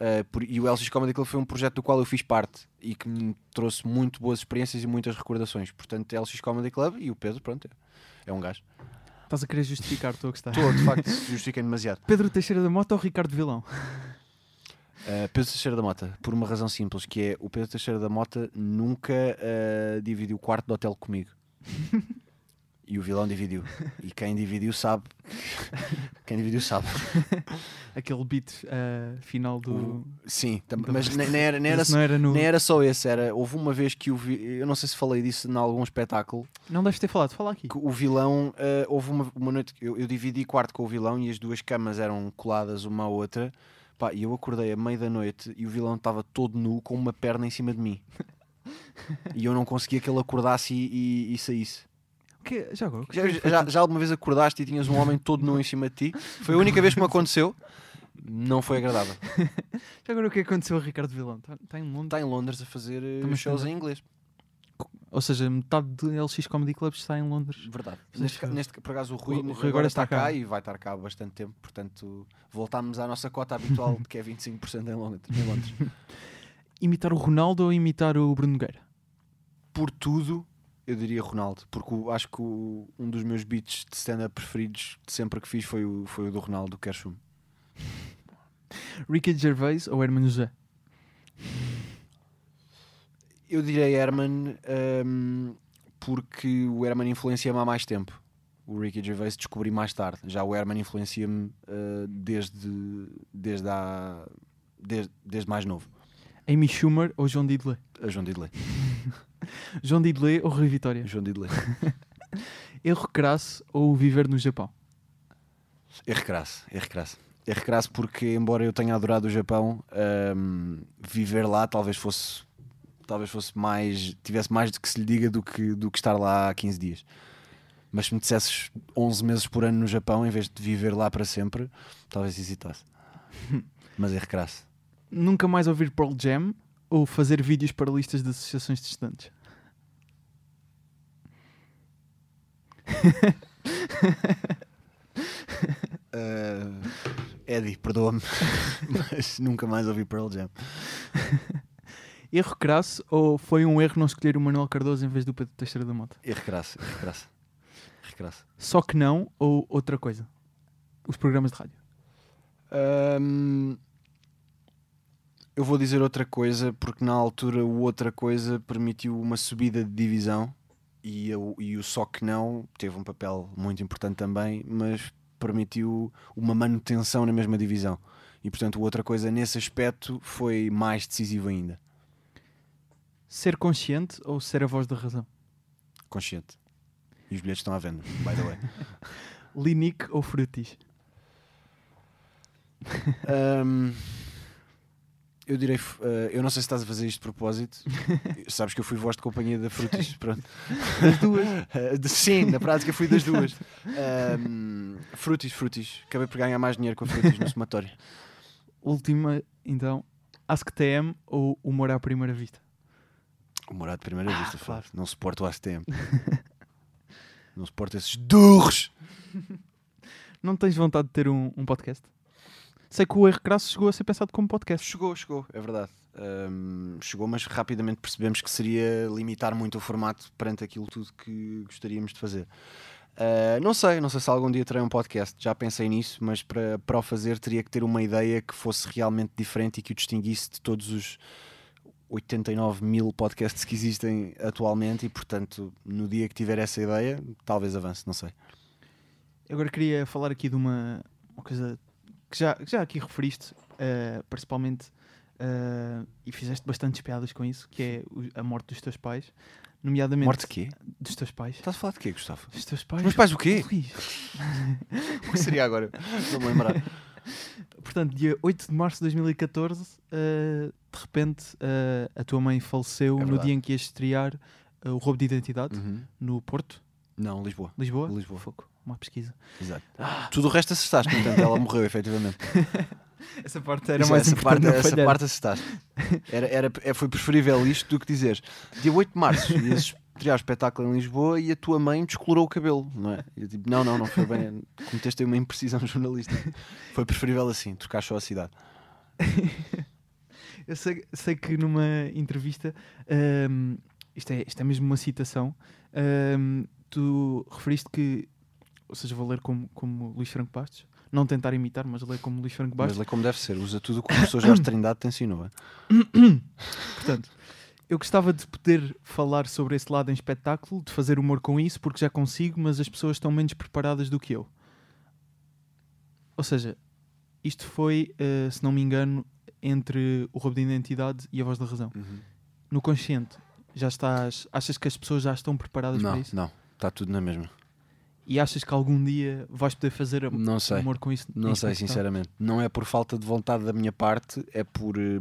Uh, por- e o LX Comedy Club foi um projeto do qual eu fiz parte e que me trouxe muito boas experiências e muitas recordações. Portanto, LX Comedy Club e o Pedro, pronto, é, é um gajo. Estás a querer justificar, estou a gostar. Estou, de facto, (laughs) justifiquem demasiado. Pedro Teixeira da Mota ou Ricardo Vilão? Uh, Pedro Teixeira da Mota, por uma razão simples, que é o Pedro Teixeira da Mota nunca uh, dividiu o quarto de hotel comigo. (laughs) E o vilão dividiu. E quem dividiu sabe. Quem dividiu sabe. (laughs) Aquele beat ah, final do. O- Sim, tam- do- mas nem, nem era, nem, era, não era no. nem era só esse. Era, houve uma vez que o vi, eu não sei se falei disso em algum espetáculo. Não deves ter falado, fala aqui. O vilão, eh, houve uma, uma noite que eu, eu dividi quarto com o vilão e as duas camas eram coladas uma à outra. Pá, e eu acordei à meia da noite e o vilão estava todo nu com uma perna em cima de mim. (laughs) e eu não conseguia que ele acordasse e, e- e saísse. O quê? Já agora? Já, já, já alguma vez acordaste e tinhas um homem todo nu em cima de ti? Foi a única vez que me aconteceu. Não foi agradável. (laughs) Já agora o que aconteceu a Ricardo Vilão? Está tá em Londres? Está em Londres a fazer eh, Também shows em inglês. Ou seja, metade do LX Comedy Club está em Londres. Verdade. Neste, neste, por acaso o Rui, O- o Rui agora, agora está, está cá. cá. e vai estar cá há bastante tempo, portanto voltámos à nossa cota habitual que é 25% em Londres. Em Londres. (laughs) Imitar o Ronaldo ou imitar o Bruno Nogueira? Por tudo, eu diria Ronaldo, porque o- acho que o- um dos meus beats de stand-up preferidos de sempre que fiz foi o, foi o do Ronaldo, do Kershum. Ricky Gervais ou Hermano José? Eu direi Herman hum, porque o Herman influencia-me há mais tempo. O Ricky Gervais descobri mais tarde. Já o Herman influencia-me uh, desde, desde, há, desde, desde mais novo. Amy Schumer ou João Diddley? A João Diddley. (laughs) João Diddley ou Rui Vitória? João Diddley. (laughs) Erro crasso ou viver no Japão? Erro crasso, erro crasso. Erro crasso porque, embora eu tenha adorado o Japão, hum, viver lá talvez fosse talvez fosse mais tivesse mais do que se lhe diga do que, do que estar lá há 15 dias. Mas se me dissesses 11 meses por ano no Japão, em vez de viver lá para sempre, talvez hesitasse. (laughs) Mas erro crasso. Nunca mais ouvir Pearl Jam ou fazer vídeos para listas de associações de estudantes? Uh, (laughs) Eddie, perdoa-me, (laughs) mas nunca mais ouvi Pearl Jam. (laughs) Erro crasso ou foi um erro não escolher o Manuel Cardoso em vez do Pedro Teixeira da Mota? Erro crasso, erro crasso. Erro crasso. Só que não ou outra coisa? Os programas de rádio. Hum, eu vou dizer outra coisa porque na altura o outra coisa permitiu uma subida de divisão e, eu- e o só que não teve um papel muito importante também, mas permitiu uma manutenção na mesma divisão. E portanto, outra coisa nesse aspecto foi mais decisivo ainda. Ser consciente ou ser a voz da razão? Consciente. E os bilhetes estão à venda, by the way. (laughs) Linique ou Frutis? Hum, eu direi, eh, eu não sei se estás a fazer isto de propósito. (laughs) Sabes que eu fui voz de companhia da Frutis. (laughs) Pronto. As duas. Eh, de- sim, na prática fui das duas. Hum, frutis, frutis. Acabei por ganhar mais dinheiro com a frutis no somatório. Última, então. Ask TM ou humor à primeira vista? Morado de primeira vista, Ah, claro. Flávio. Não suporto o ASTM. (laughs) não suporto esses durros. Não tens vontade de ter um, um podcast? Sei que o Erro Crasso chegou a ser pensado como podcast. Chegou, chegou, é verdade. Hum, chegou, mas rapidamente percebemos que seria limitar muito o formato perante aquilo tudo que gostaríamos de fazer. Uh, não sei, não sei se algum dia terei um podcast, já pensei nisso, mas para, para o fazer teria que ter uma ideia que fosse realmente diferente e que o distinguisse de todos os 89 mil podcasts que existem atualmente e, portanto, no dia que tiver essa ideia, talvez avance, não sei. Agora queria falar aqui de uma, uma coisa que já, que já aqui referiste, uh, principalmente, uh, e fizeste bastantes piadas com isso, que é o- a morte dos teus pais, nomeadamente... Morte de quê? Dos teus pais. Estás a falar de quê, Gustavo? Dos teus pais. Meus pais o quê? (laughs) O que seria agora? Não me lembrar. (laughs) Portanto, dia 8 de março de 2014, uh, de repente, uh, a tua mãe faleceu É no dia em que ias estrear uh, o roubo de identidade Uhum. no Porto, Não, Lisboa. Lisboa. Lisboa. Fogo, uma pesquisa. Exato. Tudo o resto acertaste, portanto, ela morreu, efetivamente. (laughs) Essa parte era Isso, mais essa importante parte, essa parte acertaste. Era, era, é, foi preferível isto do que dizeres dia 8 de março ias estrear o espetáculo em Lisboa e a tua mãe descolorou o cabelo, não é? E eu tipo, não, não, não foi bem. Cometeste aí uma imprecisão (laughs) jornalística. Foi preferível assim, trocar só a cidade. (laughs) Eu sei, sei que numa entrevista, ahm, isto, é, isto é mesmo uma citação, ahm, tu referiste que, ou seja, vou ler como, como Luís Franco Bastos, não tentar imitar, mas ler como Luís Franco Mas Bastos. lê como deve ser, usa tudo o que o professor Jorge (coughs) Trindade te ensinou. é? (coughs) Portanto, eu gostava de poder falar sobre esse lado em espetáculo, de fazer humor com isso, porque já consigo, mas as pessoas estão menos preparadas do que eu. Ou seja, isto foi, eh, se não me engano, entre o roubo de identidade e a voz da razão. No consciente, já estás. Achas que as pessoas já estão preparadas para Não, isso? não, está tudo na mesma. E achas que algum dia vais poder fazer humor com isso? Não em sei, sinceramente. Não é por falta de vontade da minha parte, é por. eh,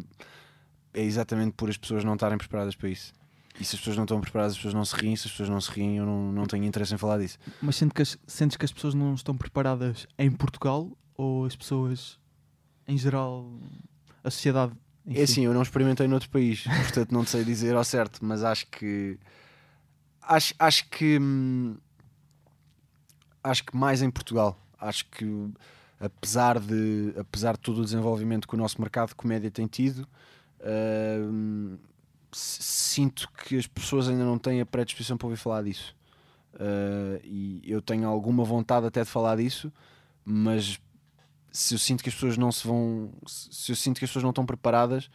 É exatamente por as pessoas não estarem preparadas para isso. E se as pessoas não estão preparadas, as pessoas não se riem. Se as pessoas não se riem, eu não, não tenho interesse em falar disso. Mas sentes que, as, sentes que as pessoas não estão preparadas em Portugal ou as pessoas em geral, a sociedade? É si? assim, eu não experimentei noutro país, portanto não te sei dizer ao certo, mas acho que. Acho, acho que. hum, Acho que mais em Portugal. Acho que apesar de, apesar de todo o desenvolvimento que o nosso mercado de comédia tem tido, s- sinto que as pessoas ainda não têm a predisposição para ouvir falar disso. Uh, e eu tenho alguma vontade até de falar disso, mas se eu sinto que as pessoas não se vão, se eu sinto que as pessoas não estão preparadas,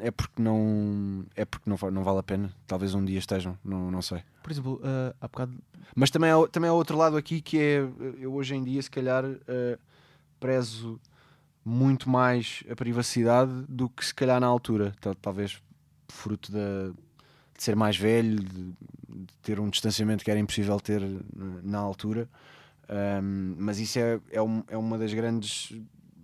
é porque não é porque não, não vale a pena. Talvez um dia estejam, não, não sei. Por exemplo, ah, há bocado Mas também há, também há outro lado aqui que é eu hoje em dia, se calhar, eh, prezo muito mais a privacidade do que se calhar na altura. Tal- Talvez fruto da, de ser mais velho, de, de ter um distanciamento que era impossível ter na altura. Ahm, mas isso é, é, um- é uma das grandes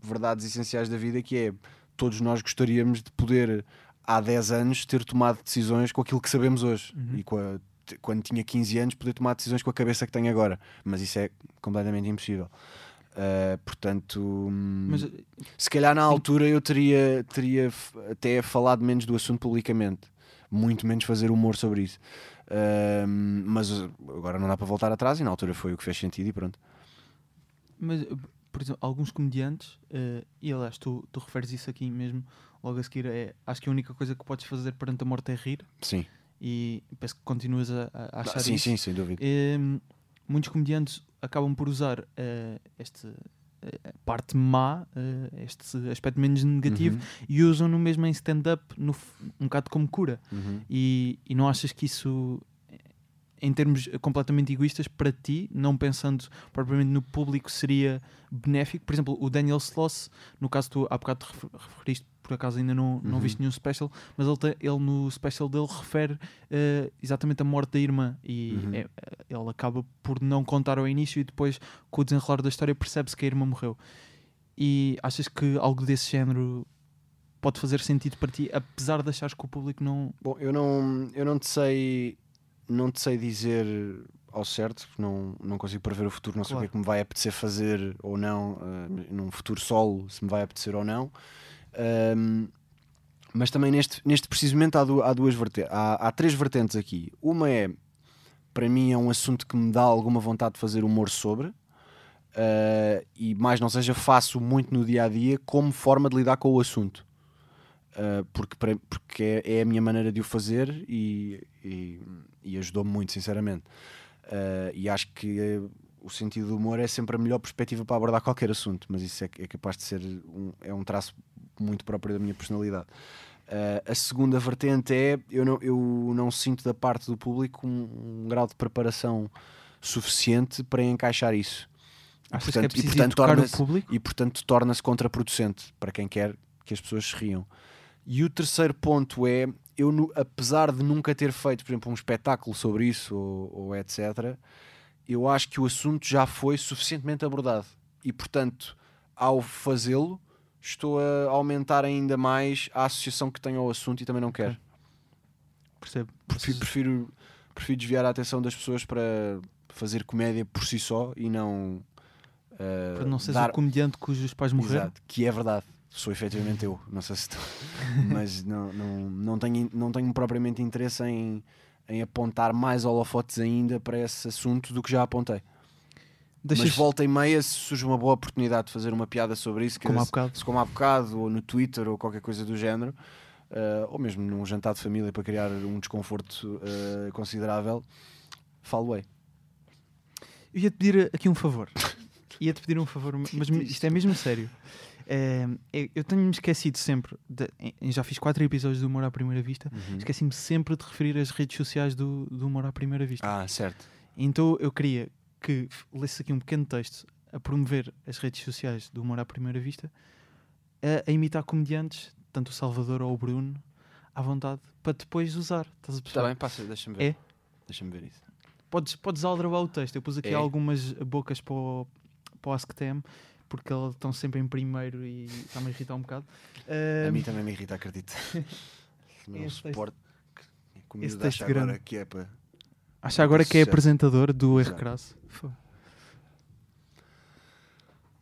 verdades essenciais da vida que é todos nós gostaríamos de poder há 10 anos ter tomado decisões com aquilo que sabemos hoje Uhum. e com a- quando tinha 15 anos poder tomar decisões com a cabeça que tenho agora mas isso é completamente impossível Ah, portanto hum, Mas, se calhar na altura eu teria, teria até falado menos do assunto publicamente, muito menos fazer humor sobre isso. Ahm, mas uh, agora não dá para voltar atrás e na altura foi o que fez sentido e pronto. mas, eh, por exemplo, alguns comediantes, eh, e aliás, tu, tu referes isso aqui mesmo, logo a seguir, é, acho que a única coisa que podes fazer perante a morte é rir, Sim, e penso que continuas a, a achar Ah, sim, isso. sim, sem dúvida. Em, muitos comediantes acabam por usar eh, esta eh, parte má, este aspecto menos negativo, e usam no mesmo em stand-up, um bocado como cura. Uhum, uhum. E, e não achas que isso, em termos completamente egoístas, para ti, não pensando propriamente no público, seria benéfico? Por exemplo, o Daniel Sloss, no caso tu há bocado te refer- referiste, por acaso ainda não, não Uhum. viste nenhum special, mas ele, te- ele no special dele refere eh, exatamente a morte da irmã e Uhum. é- ele acaba por não contar ao início e depois, com o desenrolar da história, percebe-se que a irmã morreu. E achas que algo desse género pode fazer sentido para ti, apesar de achares que o público não, Bom, eu não, eu não te sei, não te sei dizer ao certo, não, não consigo prever o futuro, não sei o que é que me vai apetecer fazer ou não, eh, num futuro solo, se me vai apetecer ou não. Ahm, mas também neste, neste preciso momento há, du- há duas vertentes, há, há três vertentes aqui. Uma é, para mim, é um assunto que me dá alguma vontade de fazer humor sobre. eh, e mais não seja, faço muito no dia a dia como forma de lidar com o assunto. Uh, porque, para- porque é, é a minha maneira de o fazer e, e, e ajudou-me muito, sinceramente. Uh, e acho que eh, o sentido do humor é sempre a melhor perspectiva para abordar qualquer assunto, mas isso é, é capaz de ser um, é um traço muito próprio da minha personalidade. Uh, a segunda vertente é eu não, eu não sinto da parte do público um, um grau de preparação suficiente para encaixar isso. Achas portanto- que é e, preciso portanto, educar o torna-se- público? e portanto torna-se contraproducente para quem quer que as pessoas se riam. E o terceiro ponto é eu, apesar de nunca ter feito, por exemplo, um espetáculo sobre isso ou, ou etc., eu acho que o assunto já foi suficientemente abordado e, portanto, ao fazê-lo, estou a aumentar ainda mais a associação que tenho ao assunto e também não quero. Percebo. Prefiro, prefiro, prefiro desviar a atenção das pessoas para fazer comédia por si só e não. uh, Para não seres dar- o comediante cujos pais morreram. Exato, que é verdade. Sou efetivamente eu, não sei se estou. (laughs) Mas não, não, não, tenho, não tenho propriamente interesse em, em apontar mais holofotes ainda para esse assunto do que já apontei. Deixas, Mas volta e meia, se surge uma boa oportunidade de fazer uma piada sobre isso, como há bocado. se como há bocado, ou no Twitter, ou qualquer coisa do género, eh, ou mesmo num jantar de família para criar um desconforto eh, considerável, falo-ei. Eu ia-te pedir aqui um favor. Ia-te pedir um favor, (laughs) mas isto é mesmo sério. É, eu- eu tenho-me esquecido sempre, de- já fiz quatro episódios do Humor à Primeira Vista, esqueci-me sempre de referir as redes sociais do, do Humor à Primeira Vista. Ah, certo. Então eu queria que lesse aqui um pequeno texto a promover as redes sociais do Humor à Primeira Vista, a, a imitar comediantes, tanto o Salvador ou o Bruno, à vontade, para depois usar. Estás a perceber? Está bem, passa, deixa-me ver. É? Deixa-me ver isso. Podes, podes aldrabar o texto. Eu pus aqui É? algumas bocas para o, para o AskTM, porque eles estão sempre em primeiro e está-me a irritar um bocado. A Ahm, mim também me irrita, acredito. (laughs) Não texto- suporto que a esse texto acha agora grande. que é para. acha agora que é apresentador do Exato. Crasso.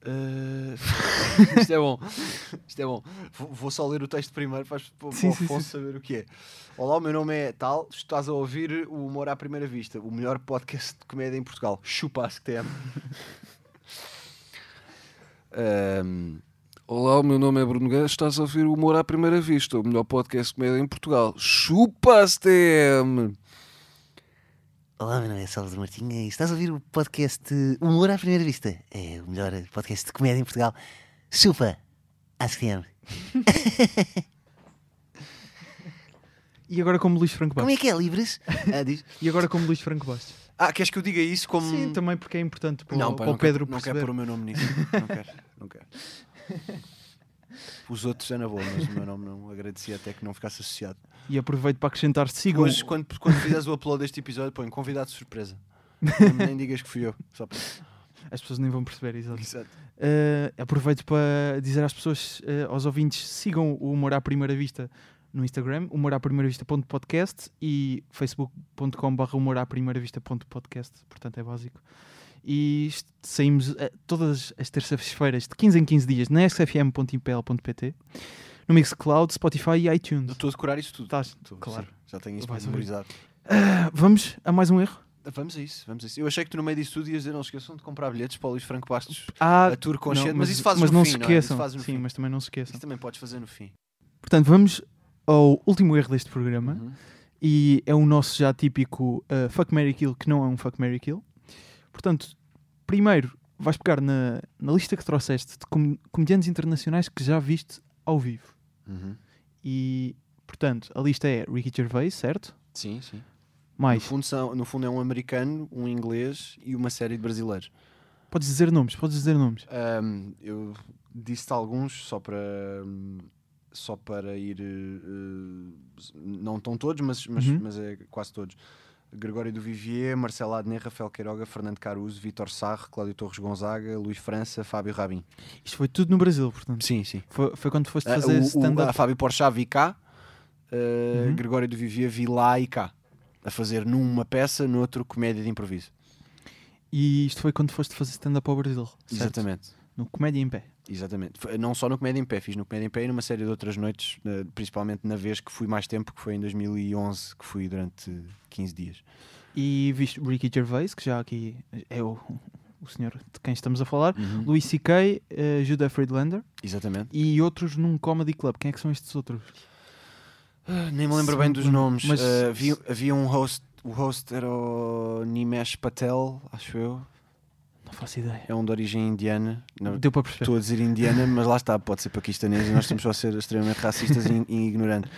Eh, (laughs) Isto é bom. Isto é bom. Vou, só ler o texto primeiro para, para o Sim, sim, Afonso sim. saber o que é. Olá, o meu nome é Tal. Estás a ouvir o Humor à Primeira Vista, o melhor podcast de comédia em Portugal. Chupa que tem. Olá, o meu nome é Bruno Gans, estás a ouvir o Humor à Primeira Vista, o melhor podcast de comédia em Portugal. Chupa-se, TM! Olá, meu nome é Salvador Martinha e estás a ouvir o podcast Humor à Primeira Vista. É o melhor podcast de comédia em Portugal. Chupa! AskTM. (laughs) E agora como Luís Franco Como Bastos. é que é, Livres? (laughs) Ah, diz. E agora como Luís Franco Bastos. Ah, queres que eu diga isso como. Sim, também porque é importante para, o-. Não, o não Pedro quero, não quero pôr o meu nome nisso. Não quero, não quero. (laughs) Os outros é na boa, mas o meu nome não agradecia até que não ficasse associado. E aproveito para acrescentar, sigam. Hoje, quando, quando fizeres o upload deste episódio, põe convidado de surpresa. Nem, nem digas que fui eu. Só para... As pessoas nem vão perceber, exato. Exato. Uh, aproveito para dizer às pessoas, uh, aos ouvintes, sigam o Humor à Primeira Vista no Instagram, humor à primeira vista.podcast e facebook.com.br humor à primeira vista.podcast, portanto é básico. E saímos uh, todas as terças-feiras, de 15 em 15 dias, na sfm.impl.pt, no Mixcloud, Spotify e iTunes. Estou a decorar isso tudo. Estás, Estou, claro. sim, já tenho isso ouvir. memorizado. Uh, vamos a mais um erro? Vamos a isso, vamos a isso. Eu achei que tu no meio disso tudo ias dizer não esqueçam de comprar bilhetes para o Luís Franco Bastos, Ah, a tour consciente, não, mas, isso fazes mas no não fim, se não é? Esqueçam. fazes no Sim, fim. mas também não se esqueçam. Isso também podes fazer no fim. Portanto, vamos ao último erro deste programa. Uhum. e é o nosso já típico uh, Fuck Mary Kill, que não é um Fuck Mary Kill. Portanto, primeiro vais pegar na, na lista que trouxeste de com- comediantes internacionais que já viste ao vivo. Uhum. E, portanto, a lista é Ricky Gervais, certo? Sim, sim. No Mais, fundo, são, no fundo é um americano, um inglês e uma série de brasileiros. podes dizer nomes, podes dizer nomes. Ahm, eu disse-te alguns só para hum, só para ir eh, não estão todos, mas, mas, Uhum. mas é quase todos. Gregório do Vivier, Marcelo Adnet, Rafael Queiroga, Fernando Caruso, Vítor Sarre, Cláudio Torres Gonzaga, Luís França, Fábio Rabin. Isto foi tudo no Brasil, portanto. Sim, sim. Foi, foi quando foste Ah, fazer o- stand-up. a Fábio Porchat vi cá, eh, Uhum. Gregório do Vivier vi lá e cá. A fazer numa peça, no outro comédia de improviso. E isto foi quando foste fazer stand-up ao Brasil. certo? Exatamente. No Comédia em Pé. Exatamente. Não só no Comédia em Pé, fiz no Comédia em Pé e numa série de outras noites, eh, principalmente na vez que fui mais tempo, que foi em 2011, que fui durante 15 dias. E viste Ricky Gervais, que já aqui é o, o senhor de quem estamos a falar. Uhum. Louis C.K., uh, Judah Friedlander Exatamente. e outros num comedy club. Quem é que são estes outros? Ah, nem me lembro Se bem dos nomes. mas- Ah, havia, havia um host, O host era o Nimesh Patel, acho eu. Não faço ideia. É um de origem indiana. Não, Deu para perceber. Estou a dizer indiana, mas lá está, pode ser paquistanês e nós estamos só a ser extremamente racistas e, e ignorantes.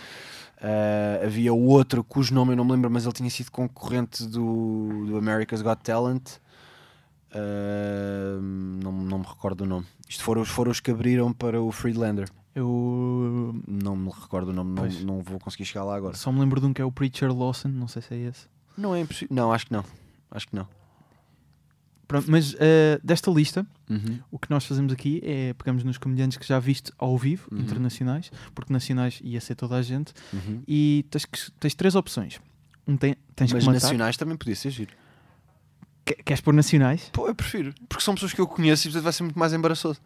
Ah, havia o outro cujo nome eu não me lembro, mas ele tinha sido concorrente do, do America's Got Talent. Ah, não, não me recordo o nome. Isto foram, os- foram os que abriram para o Freelander. Eu Não me recordo o nome, não, não vou conseguir chegar lá agora. só me lembro de um que é o Preacher Lawson, não sei se é esse. Não é impossível. Não, acho que não. Acho que não. Pronto, mas eh, desta lista, Uhum. o que nós fazemos aqui é pegamos nos comediantes que já viste ao vivo, Uhum. internacionais, porque nacionais ia ser toda a gente, Uhum. e tens, que- tens três opções. Um tem, tens Mas nacionais também podia ser giro. Que- Queres pôr nacionais? Pô, eu prefiro. Porque são pessoas que eu conheço e portanto vai ser muito mais embaraçoso.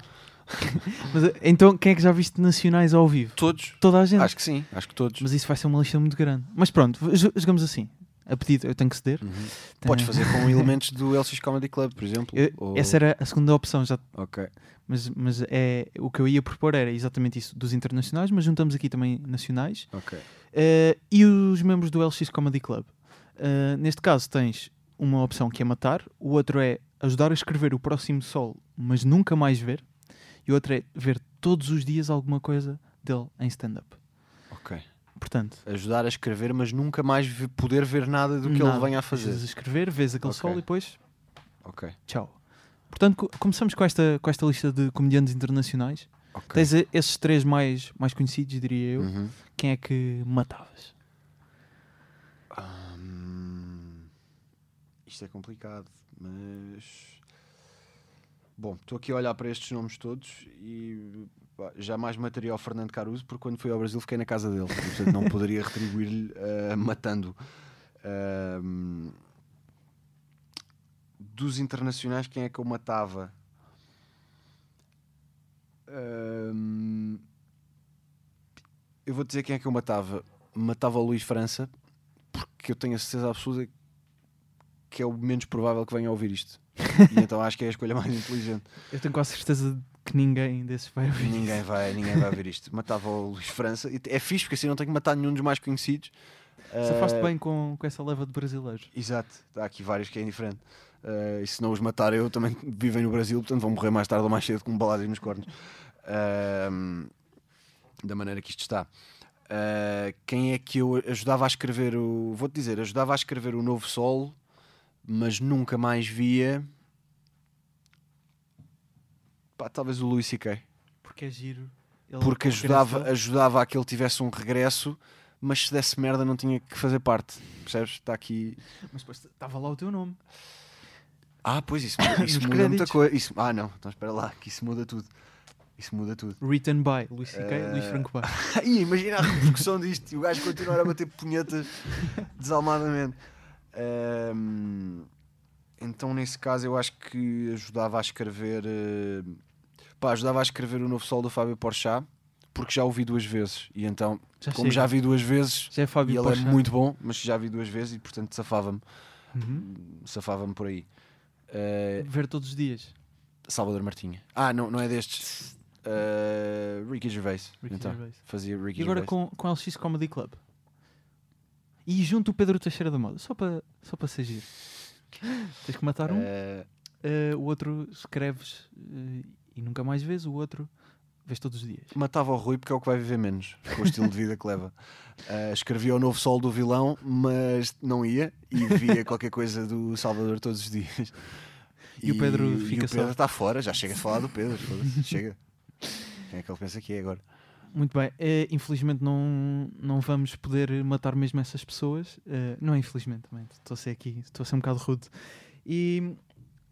(laughs) Mas, eh, então, quem é que já viste nacionais ao vivo? Todos. Toda a gente. Acho que sim, acho que todos. Mas isso vai ser uma lista muito grande. Mas pronto, jo- jogamos assim. A pedido, eu tenho que ceder. Uhum. Podes fazer com elementos do LX Comedy Club, por exemplo. eu- ou- Essa era a segunda opção, já, Ok. mas, mas é, o que eu ia propor era exatamente isso dos internacionais, mas juntamos aqui também nacionais Ok. Eh, e os membros do LX Comedy Club. Eh, neste caso, tens uma opção que é matar, o outro é ajudar a escrever o próximo sol, mas nunca mais ver, e o outro é ver todos os dias alguma coisa dele em stand-up. Ok. Portanto, Ajudar a escrever, mas nunca mais poder ver nada do que nada. ele venha a fazer. Deixas a escrever, vês aquele Ok. sol e depois Ok. tchau. Portanto, co- começamos com esta, com esta lista de comediantes internacionais. Ok. Tens eh, esses três mais, mais conhecidos, diria eu. Uhum. Quem é que matavas? Hum, Isto é complicado, mas. Bom, estou aqui a olhar para estes nomes todos e jamais mataria o Fernando Caruso porque quando fui ao Brasil fiquei na casa dele, portanto não poderia retribuir-lhe ah, matando. Ahm, dos internacionais, quem é que eu matava? Ahm, eu vou dizer quem é que eu matava. Matava o Luís França porque eu tenho a certeza absoluta que é o menos provável que venha a ouvir isto. (laughs) E então acho que é a escolha mais inteligente. Eu tenho quase certeza que ninguém desses vai ouvir. Ninguém vai, ninguém vai ouvir (laughs) isto. Matava o Luís França. É fixe porque assim não tenho que matar nenhum dos mais conhecidos. Safaste Ah, bem com, com essa leva de brasileiros. Exato, há aqui vários que é indiferente. Ah, e se não os matar eu, também vivem no Brasil, portanto vão morrer mais tarde ou mais cedo com baladas nos cornos. Ah, da maneira que isto está. Ah, quem é que eu ajudava a escrever o. Vou-te dizer, ajudava a escrever o Novo Sol, mas nunca mais via. Pá, talvez o Luís C.K. Porque é giro. Ele- Porque ajudava, ajudava a que ele tivesse um regresso, mas se desse merda não tinha que fazer parte. Percebes? Está aqui. Mas depois estava lá o teu nome. Ah, pois isso, (coughs) isso muda muita coisa. Isso- Ah, não, então espera lá, que isso muda tudo. Isso muda tudo. Written by Luís C.K. Eh, Luís Franco Bar. Ai, (laughs) imagina a repercussão disto e o gajo continuar a bater punhetas desalmadamente. Então, nesse caso, eu acho que ajudava a escrever. eh, pá, ajudava a escrever o novo sol do Fábio Porchat, porque já o vi duas vezes. E então, Já como chega. já vi duas vezes, Já é e Fábio ele Porchat. é muito bom, mas já vi duas vezes e portanto safava-me. Uhum. Safava-me por aí. Eh, Ver todos os dias. Salvador Martinha. Ah, não, não é destes. Eh, Ricky Gervais. Ricky então, Gervais. fazia Ricky E agora Gervais. com, com LX Comedy Club. E junto o Pedro Teixeira da Moda. Só para só para ser giro. Tens que matar um. Eh, eh, o outro escreves e nunca mais vês. O outro vês todos os dias. matava o Rui porque é o que vai viver menos, com o estilo de vida que leva. (laughs) Eh, escrevia o novo sol do vilão, mas não ia e via qualquer coisa do Salvador todos os dias. E o Pedro e fica o Pedro está fora, já chega a falar do Pedro, chega. Quem é que ele pensa que é agora? Muito bem. Eh, infelizmente não, não vamos poder matar mesmo essas pessoas. Eh, não é infelizmente também. Estou a ser aqui. Estou a ser um bocado rude. E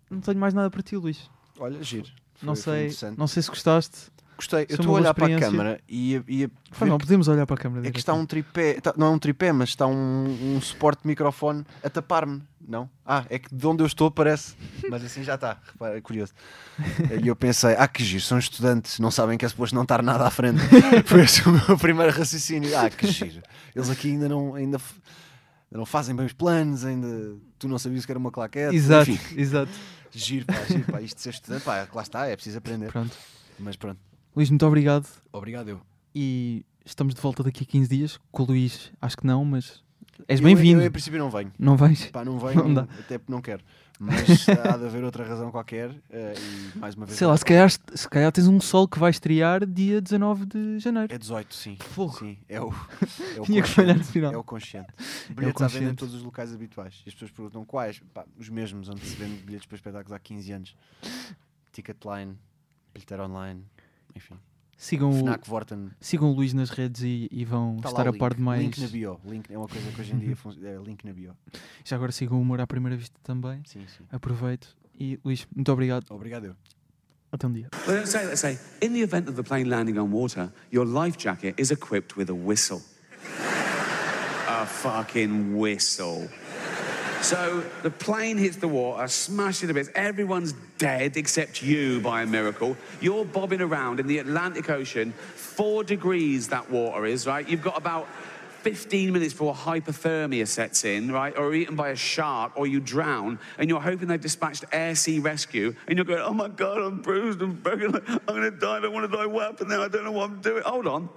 não tenho mais nada para ti, Luís. Olha, giro. Foi- não sei, não sei se gostaste. Gostei, eu Foi estou a olhar para a câmara e e mal, podemos olhar para a câmera. É que está um tripé, tá- não é um tripé, mas está um, um suporte de microfone a tapar-me, não? Ah, é que de onde eu estou parece, mas assim já está, repara, é curioso. E eu pensei, ah, que giro, são estudantes, não sabem que é suposto não estar nada à frente. (laughs) Foi esse o meu primeiro raciocínio. Ah, que giro, eles aqui ainda não, ainda não fazem bem os planos, ainda tu não sabias que era uma claquete. Exato, Enfim, exato. Giro, pá, giro, pá, isto de ser estudante, pá, lá está, é preciso aprender. Pronto. Mas pronto, Luís, muito obrigado. obrigado eu. E estamos de volta daqui a 15 dias. Com o Luís, acho que não, mas És Eu- bem-vindo. Eu, em princípio, não venho. Não vais? Pá, não venho, Não dá. até porque não quero. Mas (laughs) há de haver outra razão qualquer. eh, e mais uma vez. Sei lá, se calhar, se calhar tens um sol que vai estrear dia 19 de janeiro. É 18, sim. Fogo. Sim, é o. É o (laughs) Tinha que falhar no consciente, final. É o consciente. Bilhetes à venda em todos os locais habituais. E as pessoas perguntam quais? Pá, os mesmos, onde se vende bilhetes para espetáculos há 15 anos. Ticketline, bilheteira online, enfim. Sigam o, Fnac, Vorten. sigam o Luís nas redes e, e vão Tá estar o a par de mais. Link na bio. Link é uma coisa que hoje em dia (laughs) funciona. É link na bio. Já agora sigam o humor à primeira vista também. Sim, sim. Aproveito. E Luís, muito obrigado. Obrigado. eu. Até um dia. Well, let's say, let's say, in the event of the plane landing on water, your life jacket is equipped with a whistle. (laughs) a fucking whistle. So the plane hits the water, smashes to bits. Everyone's dead except you by a miracle. You're bobbing around in the Atlantic Ocean, four degrees that water is, right? You've got about 15 minutes before hypothermia sets in, right? Or eaten by a shark, or you drown, and you're hoping they've dispatched air sea rescue, and you're going, oh my God, I'm bruised, I'm broken, I'm gonna die, I don't wanna die, what happened now? I don't know what I'm doing. Hold on.